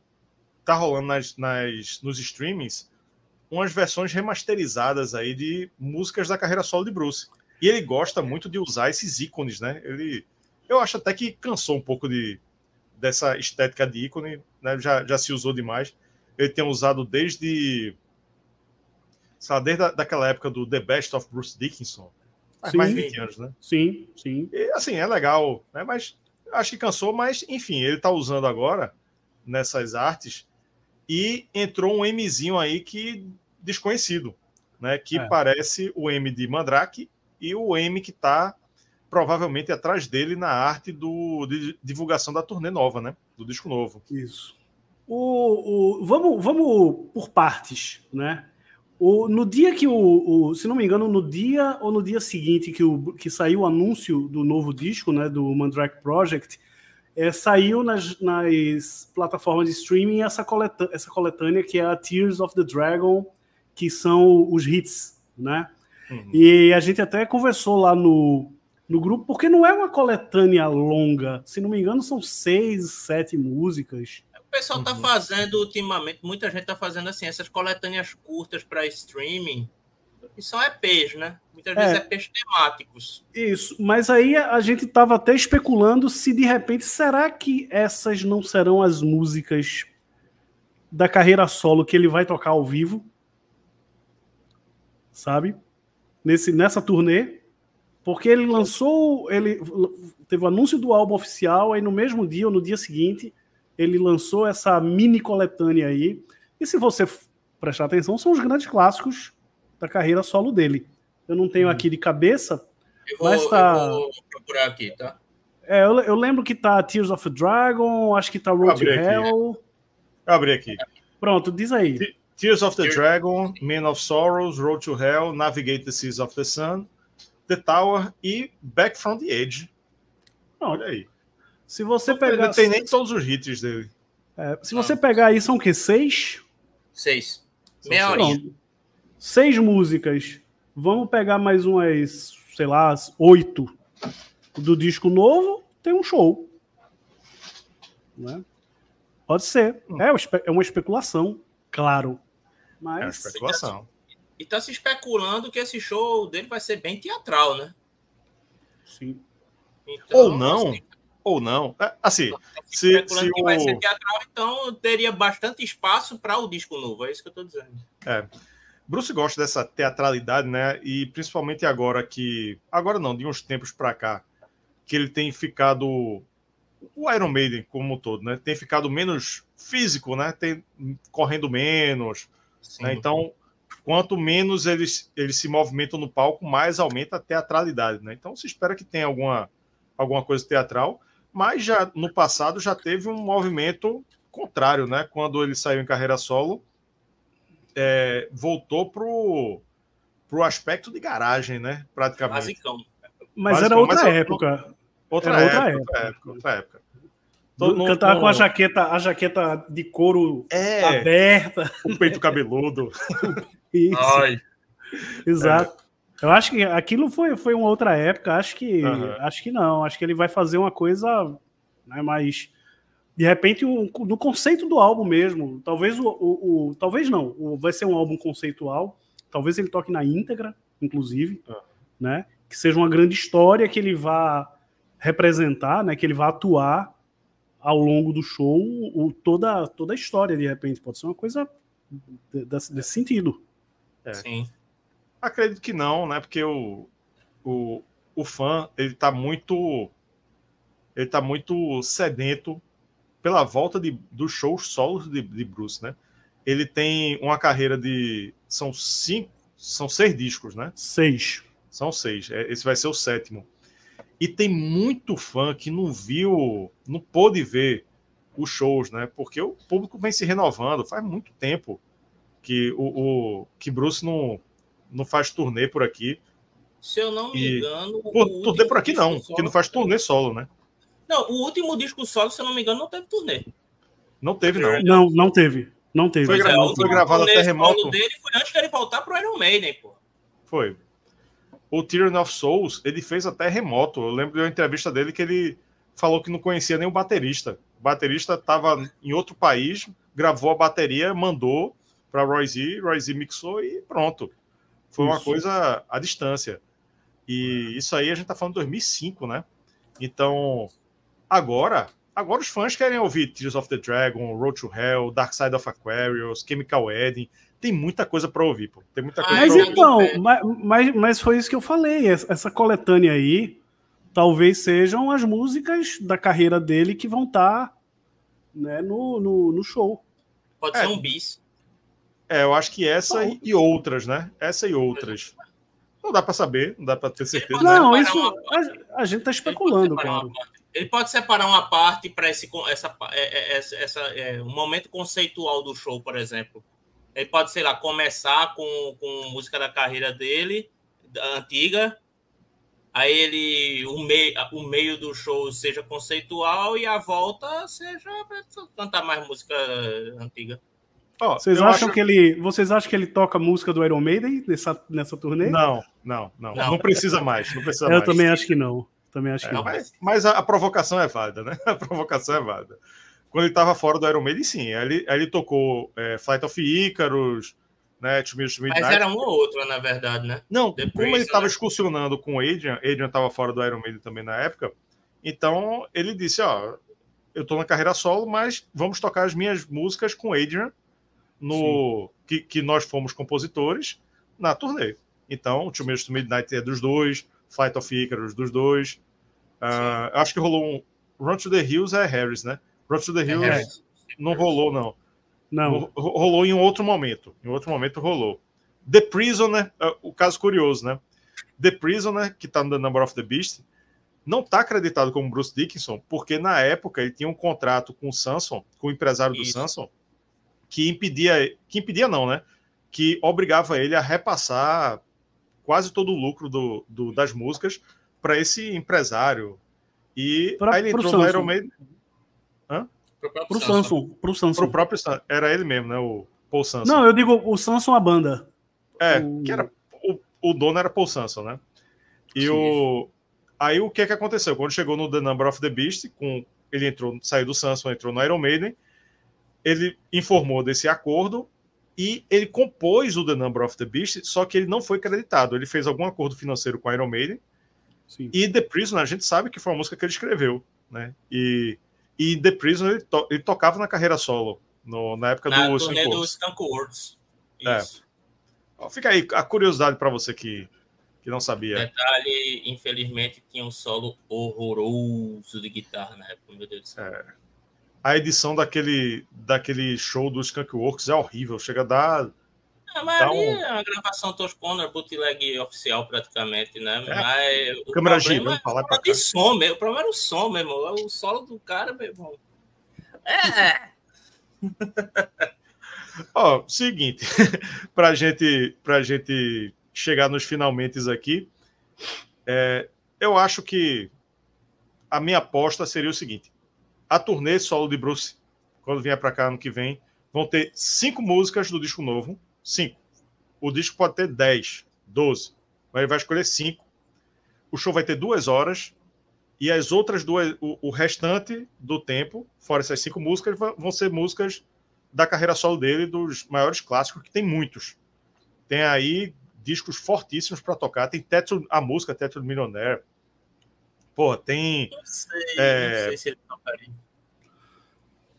tá rolando nas, nas, nos streamings umas versões remasterizadas aí de músicas da carreira solo de Bruce. E ele gosta muito de usar esses ícones, né? Ele, eu acho até que cansou um pouco de, dessa estética de ícone, né? Já, já se usou demais. Ele tem usado desde, sabe, desde a, daquela época do The Best of Bruce Dickinson, sim, mais de 20 anos, né? Sim, sim. E, assim, é legal, né? Mas acho que cansou, mas enfim, ele tá usando agora nessas artes e entrou um Mzinho aí que desconhecido, né? Que é. parece o M de Mandrake e o M que tá provavelmente atrás dele na arte do, de divulgação da turnê nova, né? Do disco novo. Isso. O, o, vamos, vamos por partes, né? O, no dia que o, o, se não me engano, no dia ou no dia seguinte que, o, que saiu o anúncio do novo disco, né, do Mandrake Project, é, saiu nas, nas, plataformas de streaming essa, coleta, essa coletânea que é a Tears of the Dragon, que são os hits, né? Uhum. E a gente até conversou lá no, no grupo, porque não é uma coletânea longa, se não me engano, são seis, sete músicas pessoal está uhum. fazendo ultimamente, muita gente está fazendo assim, essas coletâneas curtas para streaming, e são EPs, né? Muitas vezes é. EPs temáticos. Isso, mas aí a gente estava até especulando se de repente, será que essas não serão as músicas da carreira solo que ele vai tocar ao vivo? sabe? Nesse, nessa turnê, porque ele lançou, ele teve o anúncio do álbum oficial, aí no mesmo dia ou no dia seguinte, ele lançou essa mini coletânea aí. E se você prestar atenção, são os grandes clássicos da carreira solo dele. Eu não tenho hum. aqui de cabeça, eu vou, mas tá. Eu vou procurar aqui, tá? É, eu, eu, lembro que tá Tears of a Dragon, acho que tá Road to Hell. Eu abri aqui. Pronto, diz aí. Tears of the Tears. Dragon, Man of Sorrows, Road to Hell, Navigate the Seas of the Sun, The Tower e Back from the Edge. Olha aí. Se você pegar. Não tem nem todos os hits dele. É, se você pegar aí, são o quê? Seis? Seis. Meia horinha. Seis músicas. Vamos pegar mais umas, sei lá, oito do disco novo, tem um show. Né? Pode ser. Hum. É, é uma especulação, claro. Mas... É uma especulação. E tá se especulando que esse show dele vai ser bem teatral, né? Sim. Então, ou não, assim, ou não. É, assim, se, se o... vai ser teatral, então teria bastante espaço para o disco novo. É isso que eu tô dizendo. É. Bruce gosta dessa teatralidade, né? E principalmente agora que. Agora não, de uns tempos para cá, que ele tem ficado. O Iron Maiden, como um todo, né? Tem ficado menos físico, né? Tem correndo menos. Né? Então, quanto menos eles, eles se movimentam no palco, mais aumenta a teatralidade, né? Então, se espera que tenha alguma, alguma coisa teatral. Mas já no passado já teve um movimento contrário, né? Quando ele saiu em carreira solo, é, voltou pro, pro aspecto de garagem, né? Praticamente. Basicão. Mas Basicão, era outra mas época. Outra, era época, outra época. Época. Outra época. Tô, Cantava no... com a jaqueta, a jaqueta de couro é, aberta. O peito cabeludo. Isso. Ai. Exato. É. Eu acho que aquilo foi, foi uma outra época. Acho que, uhum. acho que não. Acho que ele vai fazer uma coisa né, mais de repente um, no conceito do álbum mesmo. Talvez o, o, o talvez não. O, vai ser um álbum conceitual. Talvez ele toque na íntegra, inclusive, uhum. né? Que seja uma grande história que ele vá representar, né? Que ele vá atuar ao longo do show o, toda toda a história de repente pode ser uma coisa desse, desse sentido. É. Sim. Acredito que não, né? Porque o, o, o fã ele tá muito ele tá muito sedento pela volta de, dos shows solos de, de Bruce, né? Ele tem uma carreira de são cinco, são seis discos, né? Seis. São seis. É, esse vai ser o sétimo. E tem muito fã que não viu, não pôde ver os shows, né? Porque o público vem se renovando. Faz muito tempo que o, o que Bruce não, não faz turnê por aqui. Se eu não me e... engano. Por, turnê por aqui não, que não faz turnê solo, né? Não, o último disco solo, se eu não me engano, não teve turnê. Não teve, não. Não, não teve. Não teve. Foi, gra é, foi gravado até remoto. dele foi antes dele voltar pro Iron Maiden, pô. Foi. O Tyranny of Souls, ele fez até remoto. Eu lembro de uma entrevista dele que ele falou que não conhecia nem o baterista. O baterista estava em outro país, gravou a bateria, mandou para Roy Z, Roy Z mixou e pronto. Foi isso. uma coisa à distância. E isso aí a gente está falando de 2005, né? Então, agora, agora os fãs querem ouvir Tears of the Dragon, Road to Hell, Dark Side of Aquarius, Chemical Wedding. Tem muita coisa para ouvir, pô. Tem muita coisa Mas então, mas, mas, mas foi isso que eu falei. Essa coletânea aí, talvez sejam as músicas da carreira dele que vão estar tá, né, no, no, no, show. Pode é. ser um bis. É, eu acho que essa e, e outras, né? Essa e outras. Não dá para saber, não dá para ter certeza. Não, isso a, a, gente está especulando, cara. Ele pode separar uma parte para esse essa, é, é, essa, essa é, um momento conceitual do show, por exemplo. Ele pode, sei lá, começar com, com música da carreira dele, da antiga. Aí ele o meio, o meio do show seja conceitual e a volta seja cantar mais música antiga. Oh, vocês acham acho... que ele, vocês acham que ele toca música do Iron Maiden nessa, nessa turnê? Não, não, não, não, não precisa mais, não precisa Eu mais. também acho que não. Também acho que é, não. Mas, mas a, a, provocação é válida, né? A provocação é válida. Quando ele estava fora do Iron Maiden, sim. Aí ele, aí ele tocou é, Flight of Icarus, né? To Mas era uma ou outra, na verdade, né? Não, The como ele estava né? excursionando com o Adrian, Adrian estava fora do Iron Maiden também na época, então ele disse, ó, eu estou na carreira solo, mas vamos tocar as minhas músicas com Adrian no que, que, nós fomos compositores na turnê. Então, Two Minutes to Midnight é dos dois, Flight of Icarus dos dois. Uh, acho que rolou um. Run to the Hills é Harris, né? Run to the é Hills é não rolou, não. Não. Rolou em outro momento. Em outro momento rolou. The Prisoner, uh, o caso curioso, né? The Prisoner, que tá no The Number of the Beast, não está acreditado como Bruce Dickinson, porque na época ele tinha um contrato com o Samson, com o empresário do Isso. Samson, que impedia, que impedia não, né? Que obrigava ele a repassar quase todo o lucro do, do das músicas para esse empresário. E pra, aí ele entrou no Iron Maiden. Hã? Pro Samson. Pro Samson. Pro próprio. Era ele mesmo, né? O Paul Samson. Não, eu digo o Samson, a banda. É, o... que era. O, o dono era Paul Samson, né? E Sim. o. Aí o que é que aconteceu? Quando chegou no The Number of the Beast, com ele entrou, saiu do Samson, entrou no Iron Maiden, ele informou desse acordo e ele compôs o The Number of the Beast, só que ele não foi creditado. Ele fez algum acordo financeiro com Iron Maiden. Sim. E The Prisoner, a gente sabe que foi uma música que ele escreveu, né? E, e The Prisoner, ele, to, ele tocava na carreira solo, no, na época na do Skunk Works. É. Fica aí a curiosidade para você que que não sabia. Detalhe, infelizmente, tinha um solo horroroso de guitarra na época, meu Deus do céu. É. A edição daquele, daquele show do Skunk Works é horrível, chega a dar. É, mas ali um... é uma gravação Toscona, bootleg oficial praticamente, né? É. Mas o Câmera problema G, é de som mesmo. O problema era o som, meu irmão. O solo do cara, meu irmão. É. Ó, oh, seguinte, pra gente, pra gente chegar nos finalmente aqui, é, eu acho que a minha aposta seria o seguinte: a turnê solo de Bruce, quando vier para cá ano que vem, vão ter cinco músicas do disco novo. Cinco. O disco pode ter dez, doze, mas ele vai escolher cinco. O show vai ter duas horas e as outras duas, o, o restante do tempo, fora essas cinco músicas, vão ser músicas da carreira solo dele, dos maiores clássicos, que tem muitos. Tem aí discos fortíssimos para tocar. Tem teto, a música Teto do Millionaire. Pô, tem. Não sei, é, não sei se ele tocaria.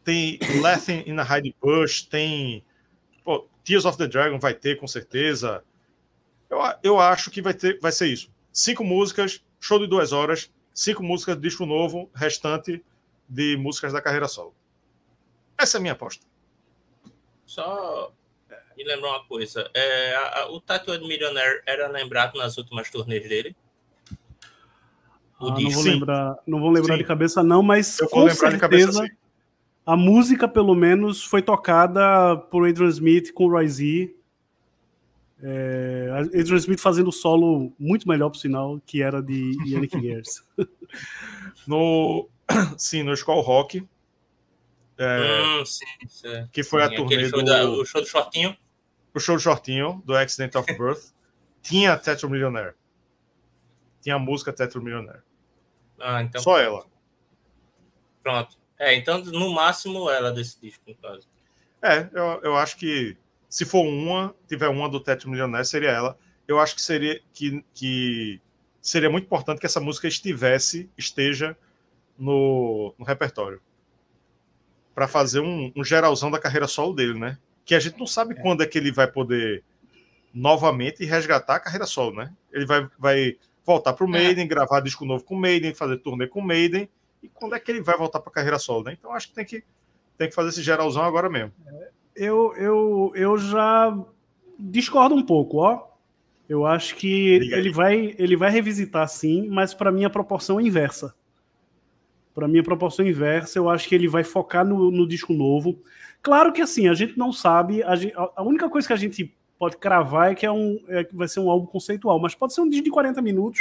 Tem Laughing in a Hiding Bush, tem. Pô, Tears of the Dragon vai ter, com certeza. Eu, eu acho que vai, ter, vai ser isso. Cinco músicas, show de duas horas, cinco músicas de disco novo, restante de músicas da carreira solo. Essa é a minha aposta. Só me lembrou uma coisa. É, a, a, o Tattooed Millionaire era lembrado nas últimas turnês dele? Ah, não, vou lembrar, não vou lembrar Sim. de cabeça, não, mas Eu com certeza cabeça, a música, pelo menos, foi tocada por Adrian Smith com o Roy Z. É, Adrian Smith fazendo solo muito melhor, por sinal, que era de Yannick Gers. no, sim, no Skull Rock. É, hum, sim, sim, que foi sim, a turnê do... Da, o show do shortinho o show shortinho do Accident of Birth tinha Tetra Millionaire. Tinha a música Tetra Millionaire. Ah, então. Só ela. Pronto. É, então no máximo ela desse disco, no caso. É, eu, eu acho que se for uma, tiver uma do Tetra Millionaire, seria ela. Eu acho que seria que, que seria muito importante que essa música estivesse, esteja no, no repertório. Para fazer um, um geralzão da carreira solo dele, né? que a gente não sabe é. quando é que ele vai poder novamente resgatar a carreira solo, né? Ele vai, vai voltar para o é. Maiden, gravar disco novo com o Maiden, fazer turnê com o Maiden, e quando é que ele vai voltar para a carreira solo, né? Então acho que tem que, tem que fazer esse geralzão agora mesmo. Eu, eu, eu já discordo um pouco, ó. Eu acho que ele vai, ele vai revisitar sim, mas para mim a proporção é inversa. Para mim a proporção é inversa, eu acho que ele vai focar no, no disco novo. Claro que assim, a gente não sabe, a, gente, a única coisa que a gente pode cravar é que é um, é, vai ser um álbum conceitual, mas pode ser um disco de 40 minutos,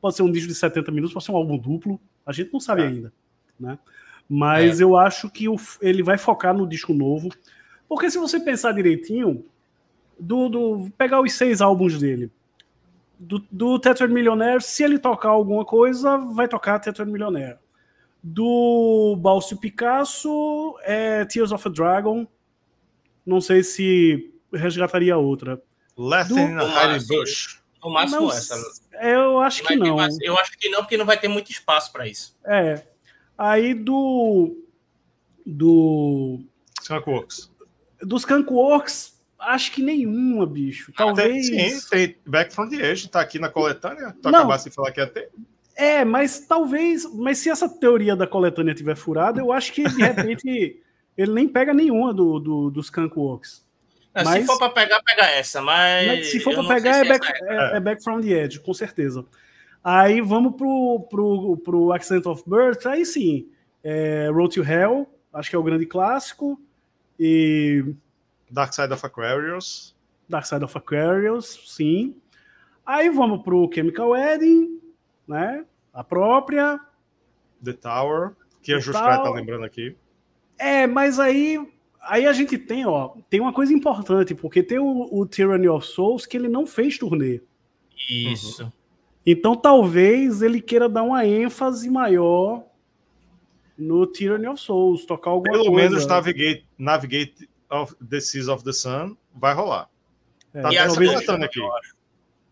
pode ser um disco de 70 minutos, pode ser um álbum duplo, a gente não sabe é. ainda, né? Mas é. eu acho que o, ele vai focar no disco novo, porque se você pensar direitinho, do, do pegar os seis álbuns dele, do, do Tetrad Millionaire, se ele tocar alguma coisa, vai tocar Tetrad Millionaire do Balcio Picasso é Tears of a Dragon. Não sei se resgataria outra. Left do... in a Bush. No máximo não, essa. Eu acho que não. eu acho que não, porque não vai ter muito espaço para isso. É. Aí do. Do. Skunkworks. Dos Skunkworks, acho que nenhuma, bicho. Talvez. Tem, sim, tem Back from the Edge, tá aqui na coletânea. Tu acabasse de falar que ia ter. É, mas talvez. Mas se essa teoria da coletânea tiver furada, eu acho que de repente ele nem pega nenhuma do, do, dos Mas, se for para pegar, pega essa, mas. mas se for para pegar, é back, é, é back, from the Edge, com certeza. Aí vamos pro, pro, pro Accent of Birth, aí sim. É, Road to Hell, acho que é o grande clássico. E. Dark Side of Aquarius. Dark Side of Aquarius, sim. Aí vamos pro Chemical Wedding, né? A própria. The Tower, que a Justrai tá lembrando aqui. É, mas aí aí a gente tem, ó, tem uma coisa importante, porque tem o, o Tyranny of Souls que ele não fez turnê. Isso. Uhum. Então talvez ele queira dar uma ênfase maior no Tyranny of Souls, tocar alguma Pelo coisa. Pelo menos Navigate, Navigate of the Seas of the Sun vai rolar. É, tá e talvez, aqui.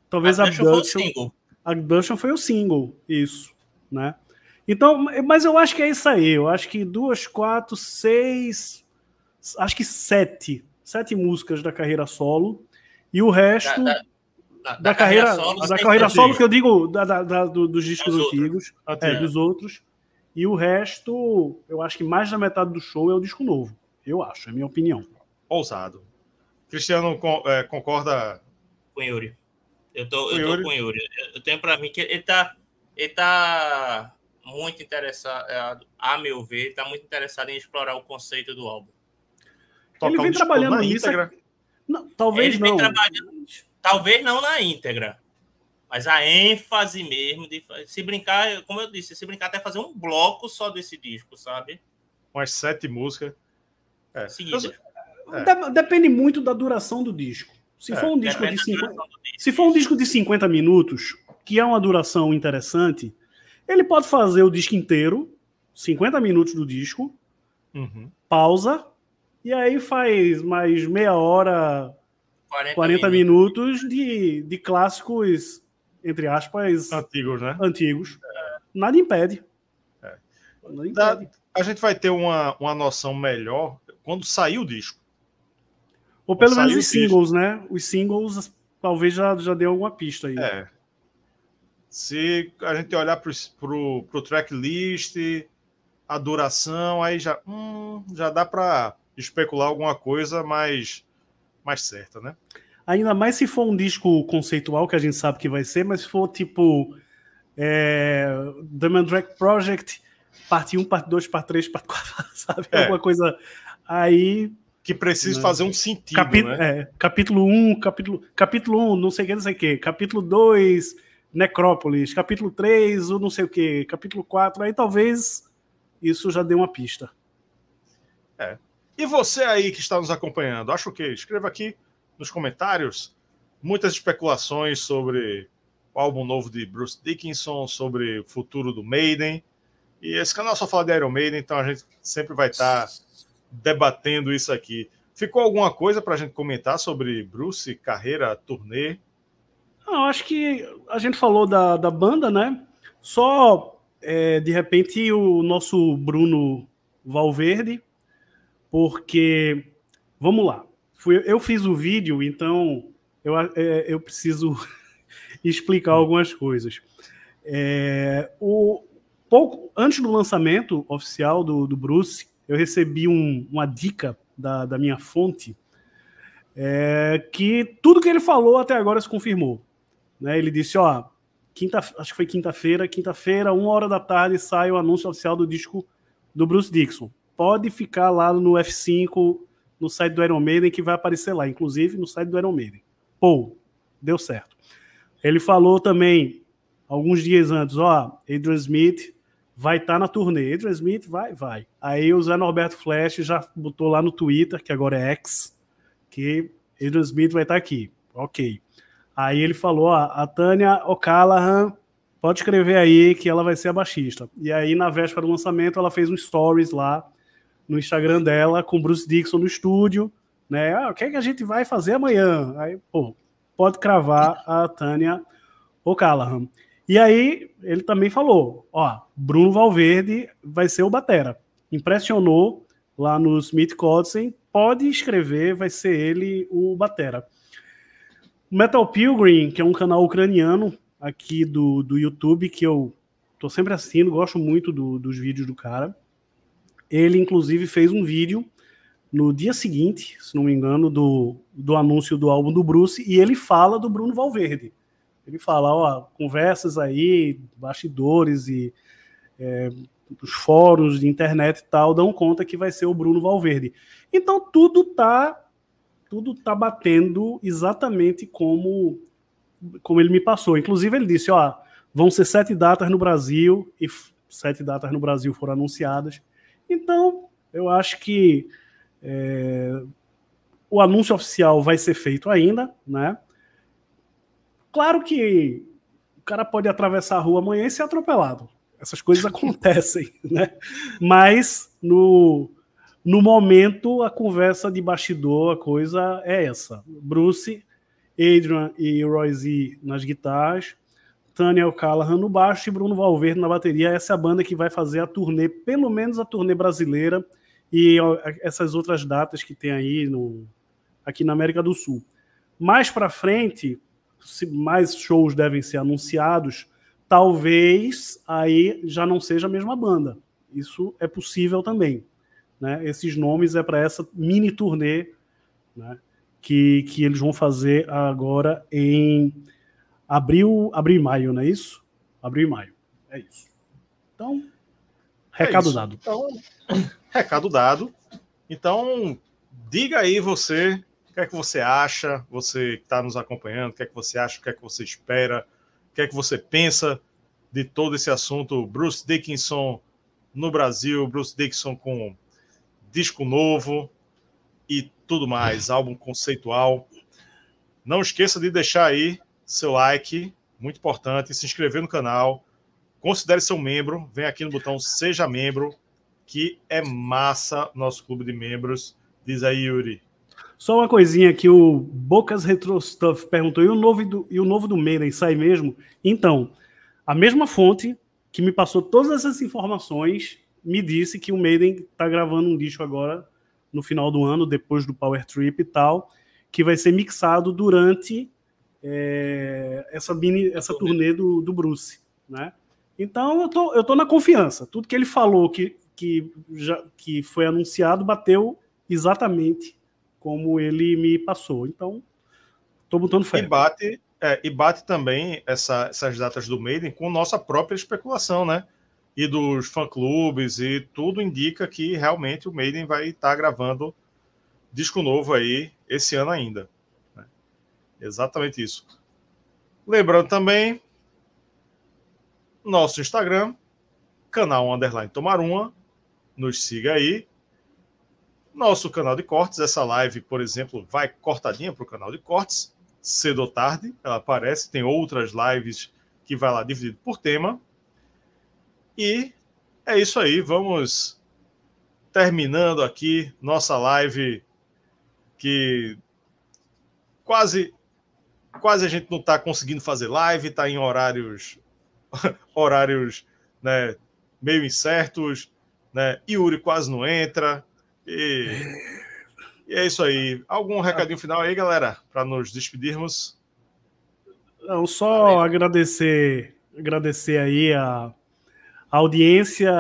Talvez a Abduction, Abduction foi o single, isso, né? Então, mas eu acho que é isso aí. Eu acho que duas, quatro, seis, acho que sete, sete músicas da carreira solo e o resto da, da, da, da carreira, carreira, solo, da carreira solo que eu digo da, da do, dos discos Os antigos, é, dos outros. E o resto, eu acho que mais da metade do show é o disco novo. Eu acho, é a minha opinião. Ousado. Cristiano é, concorda com Yuri. Eu tô, eu tô com Yuri. Eu tenho para mim que ele tá, ele tá muito interessado, a meu ver, está muito interessado em explorar o conceito do álbum. Ele vem trabalhando nisso. Não, talvez Ele não. talvez não na íntegra. Mas a ênfase mesmo de se brincar, como eu disse, se brincar até fazer um bloco só desse disco, sabe? Umas sete músicas. É. é. Depende muito da duração do disco. Se é. for um disco de 50, se for um disco de 50 minutos, que é uma duração interessante, ele pode fazer o disco inteiro, 50 minutos do disco, uhum. pausa, e aí faz mais meia hora, 40, 40 minutos. minutos, de, de clássicos, entre aspas, antigos, né? Antigos. É. Nada impede. É. Nada impede. a gente vai ter uma, uma noção melhor quando sair o disco. Ou pelo menos os singles, disco. né? Os singles talvez já, já dê alguma pista aí. É. Se a gente olhar para o tracklist, a duração, aí já, hum, já dá para especular alguma coisa mais, mais certa, né? Ainda mais se for um disco conceitual, que a gente sabe que vai ser, mas se for tipo é, The Mandrake Project, parte 1, parte 2, parte 3, parte 4, sabe? É. Alguma coisa aí. Que precisa né? fazer um sentido. Capi né? é, capítulo 1, capítulo, capítulo 1, não sei o que, não sei o que. Capítulo 2, Necrópolis. Capítulo 3, o não sei o que. Capítulo 4, aí talvez isso já dê uma pista. É. E você aí que está nos acompanhando, acha o quê? Escreva aqui nos comentários muitas especulações sobre o álbum novo de Bruce Dickinson, sobre o futuro do Maiden. E esse canal só fala de Iron Maiden, então a gente sempre vai estar debatendo isso aqui. Ficou alguma coisa para a gente comentar sobre Bruce, carreira, turnê? Não, acho que a gente falou da, da banda, né? Só, é, de repente, o nosso Bruno Valverde porque vamos lá. Fui, eu fiz o vídeo, então eu, é, eu preciso explicar algumas coisas. É, o, pouco antes do lançamento oficial do, do Bruce, eu recebi um, uma dica da, da minha fonte é, que tudo que ele falou até agora se confirmou. Né? Ele disse, ó, quinta, acho que foi quinta-feira, quinta-feira, uma hora da tarde sai o anúncio oficial do disco do Bruce Dixon pode ficar lá no F5, no site do Iron Maiden, que vai aparecer lá, inclusive no site do Iron Maiden. Pô, deu certo. Ele falou também, alguns dias antes, ó, Adrian Smith vai estar tá na turnê. Adrian Smith vai, vai. Aí o Zé Norberto Flash já botou lá no Twitter, que agora é X, que Adrian Smith vai estar tá aqui. Ok. Aí ele falou, ó, a Tânia O'Callaghan pode escrever aí que ela vai ser a baixista. E aí, na véspera do lançamento, ela fez um stories lá no Instagram dela com Bruce Dixon no estúdio, né? Ah, o que é que a gente vai fazer amanhã? Aí, pô, pode cravar a Tânia O'Callaghan. E aí ele também falou, ó, Bruno Valverde vai ser o batera. Impressionou lá no Smith Codsen, pode escrever, vai ser ele o Batera. Metal Pilgrim, que é um canal ucraniano aqui do, do YouTube, que eu tô sempre assistindo, gosto muito do, dos vídeos do cara. Ele, inclusive, fez um vídeo no dia seguinte, se não me engano, do, do anúncio do álbum do Bruce, e ele fala do Bruno Valverde. Ele fala, ó, conversas aí, bastidores e é, os fóruns de internet e tal dão conta que vai ser o Bruno Valverde. Então tudo tá tudo tá batendo exatamente como como ele me passou. Inclusive ele disse, ó, vão ser sete datas no Brasil e sete datas no Brasil foram anunciadas. Então eu acho que é, o anúncio oficial vai ser feito ainda, né? Claro que o cara pode atravessar a rua amanhã e ser atropelado essas coisas acontecem, né? Mas no, no momento a conversa de bastidor, a coisa é essa. Bruce, Adrian e Royce nas guitarras, Tânia Callahan no baixo e Bruno Valverde na bateria. Essa é a banda que vai fazer a turnê, pelo menos a turnê brasileira e essas outras datas que tem aí no, aqui na América do Sul. Mais para frente, mais shows devem ser anunciados talvez aí já não seja a mesma banda. Isso é possível também. Né? Esses nomes é para essa mini turnê né? que, que eles vão fazer agora em abril, abril e maio, não é isso? Abril e maio. É isso. Então, recado é dado. Então, recado dado. Então, diga aí você, o que é que você acha, você que está nos acompanhando, o que é que você acha, o que é que você espera, que é que você pensa de todo esse assunto Bruce Dickinson no Brasil, Bruce Dickinson com disco novo e tudo mais, álbum conceitual. Não esqueça de deixar aí seu like, muito importante, se inscrever no canal, considere seu membro, vem aqui no botão seja membro, que é massa nosso clube de membros. Diz aí, Yuri. Só uma coisinha que o Bocas Retro Stuff perguntou: e o novo do, e o novo do Maiden sai mesmo? Então, a mesma fonte que me passou todas essas informações me disse que o Maiden está gravando um disco agora no final do ano, depois do Power Trip e tal, que vai ser mixado durante é, essa, mini, essa turnê do, do Bruce, né? Então eu tô, eu tô na confiança. Tudo que ele falou que, que, já, que foi anunciado bateu exatamente como ele me passou. Então, estou botando fé. E bate, é, e bate também essa, essas datas do Maiden com nossa própria especulação, né? E dos fã-clubes, e tudo indica que realmente o Maiden vai estar tá gravando disco novo aí esse ano ainda. Exatamente isso. Lembrando também, nosso Instagram, canal Underline Tomar Uma, nos siga aí. Nosso canal de cortes, essa live, por exemplo, vai cortadinha para o canal de cortes, cedo ou tarde, ela aparece. Tem outras lives que vai lá dividido por tema. E é isso aí, vamos terminando aqui nossa live que quase quase a gente não está conseguindo fazer live, está em horários horários né, meio incertos, né? Yuri quase não entra, e, e é isso aí. Algum recadinho final aí, galera, para nos despedirmos? Não, só Valeu. agradecer, agradecer aí a, a audiência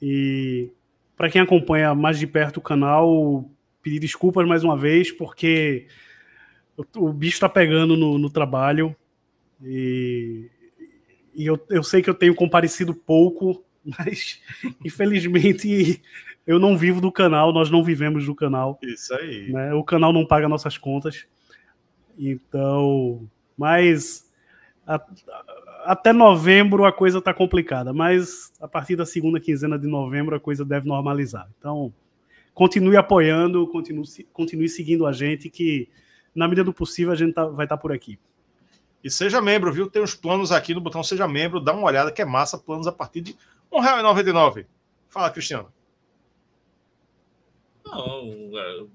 e para quem acompanha mais de perto o canal, pedir desculpas mais uma vez, porque o, o bicho está pegando no, no trabalho e, e eu, eu sei que eu tenho comparecido pouco, mas infelizmente eu não vivo do canal, nós não vivemos do canal. Isso aí. Né? O canal não paga nossas contas. Então, mas a, até novembro a coisa está complicada, mas a partir da segunda quinzena de novembro a coisa deve normalizar. Então, continue apoiando, continue, continue seguindo a gente, que na medida do possível a gente tá, vai estar tá por aqui. E seja membro, viu? Tem uns planos aqui no botão Seja Membro, dá uma olhada que é massa, planos a partir de R$ 1,99. Fala, Cristiano. Não, é,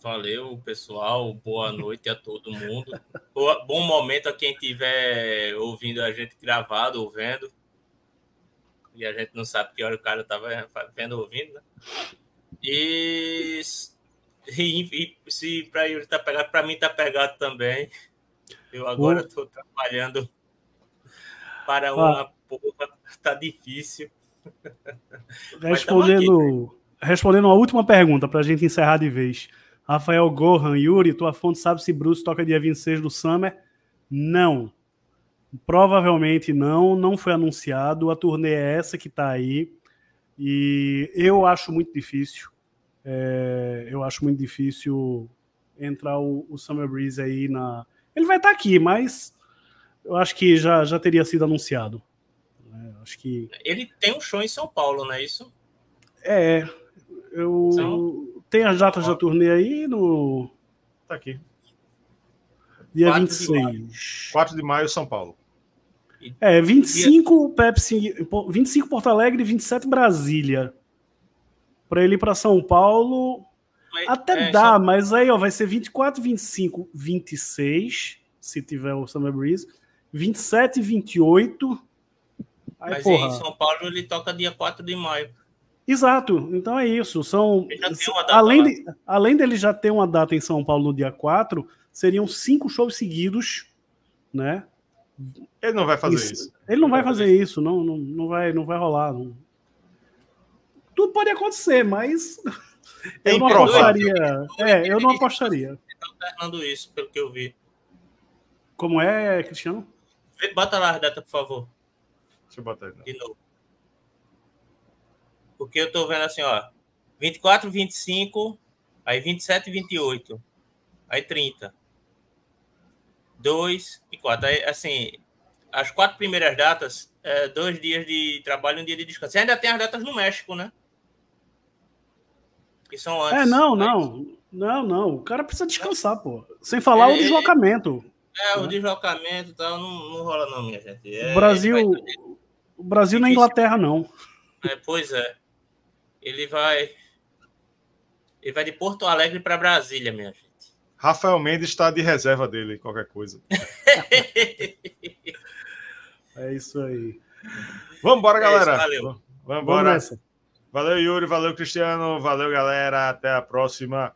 valeu, pessoal. Boa noite a todo mundo. Boa, bom momento a quem estiver ouvindo a gente gravado ou vendo. E a gente não sabe que hora o cara estava vendo ou ouvindo, né? E E, e se para Yuri tá pegado, para mim tá pegado também. Eu agora estou trabalhando para uma ah. porra, tá difícil. Respondendo, respondendo a última pergunta para a gente encerrar de vez. Rafael Gohan, Yuri, tua fonte sabe se Bruce toca dia 26 do Summer? Não. Provavelmente não, não foi anunciado. A turnê é essa que está aí. E eu acho muito difícil. É, eu acho muito difícil entrar o, o, Summer Breeze aí na. Ele vai estar tá aqui, mas eu acho que já, já teria sido anunciado. É, acho que. Ele tem um show em São Paulo, não é isso? É. Eu. São... Tem as datas da turnê aí no. Tá aqui. Dia 4 26. De 4 de maio, São Paulo. É, 25 Pepsi, 25 Porto Alegre e 27 Brasília. Para ele ir para São Paulo, mas, até é, dá, só... mas aí ó, vai ser 24, 25, 26, se tiver o Summer Breeze, 27 e 28. Aí, mas porra. em São Paulo ele toca dia 4 de maio. Exato, então é isso. São além, de, além dele já ter uma data em São Paulo no dia 4, seriam cinco shows seguidos, né? Ele não vai fazer isso. isso. Ele não, vai, vai fazer, isso, não, não, não, vai, não vai rolar. Não. Tudo pode acontecer, mas eu não apostaria. É, eu não apostaria. Fernando isso, pelo que eu vi. Como é, Cristiano? Bota lá a data, por favor. Deixa eu botar aí. De novo. Porque eu tô vendo assim, ó. 24, 25, aí 27 e 28. Aí 30. 2 e 4. Aí, assim, as quatro primeiras datas, é, dois dias de trabalho e um dia de descanso. E ainda tem as datas no México, né? Que são antes. É, não, não. Não, não. O cara precisa descansar, pô. Sem falar é, o deslocamento. É, o né? deslocamento e tal, não, não rola, não, minha gente. É, o Brasil. O Brasil na Inglaterra, não. É, pois é. Ele vai. Ele vai de Porto Alegre para Brasília, minha gente. Rafael Mendes está de reserva dele, qualquer coisa. é isso aí. Vamos embora, é galera. Isso, valeu. Vamos embora. Valeu, Yuri. Valeu, Cristiano. Valeu, galera. Até a próxima.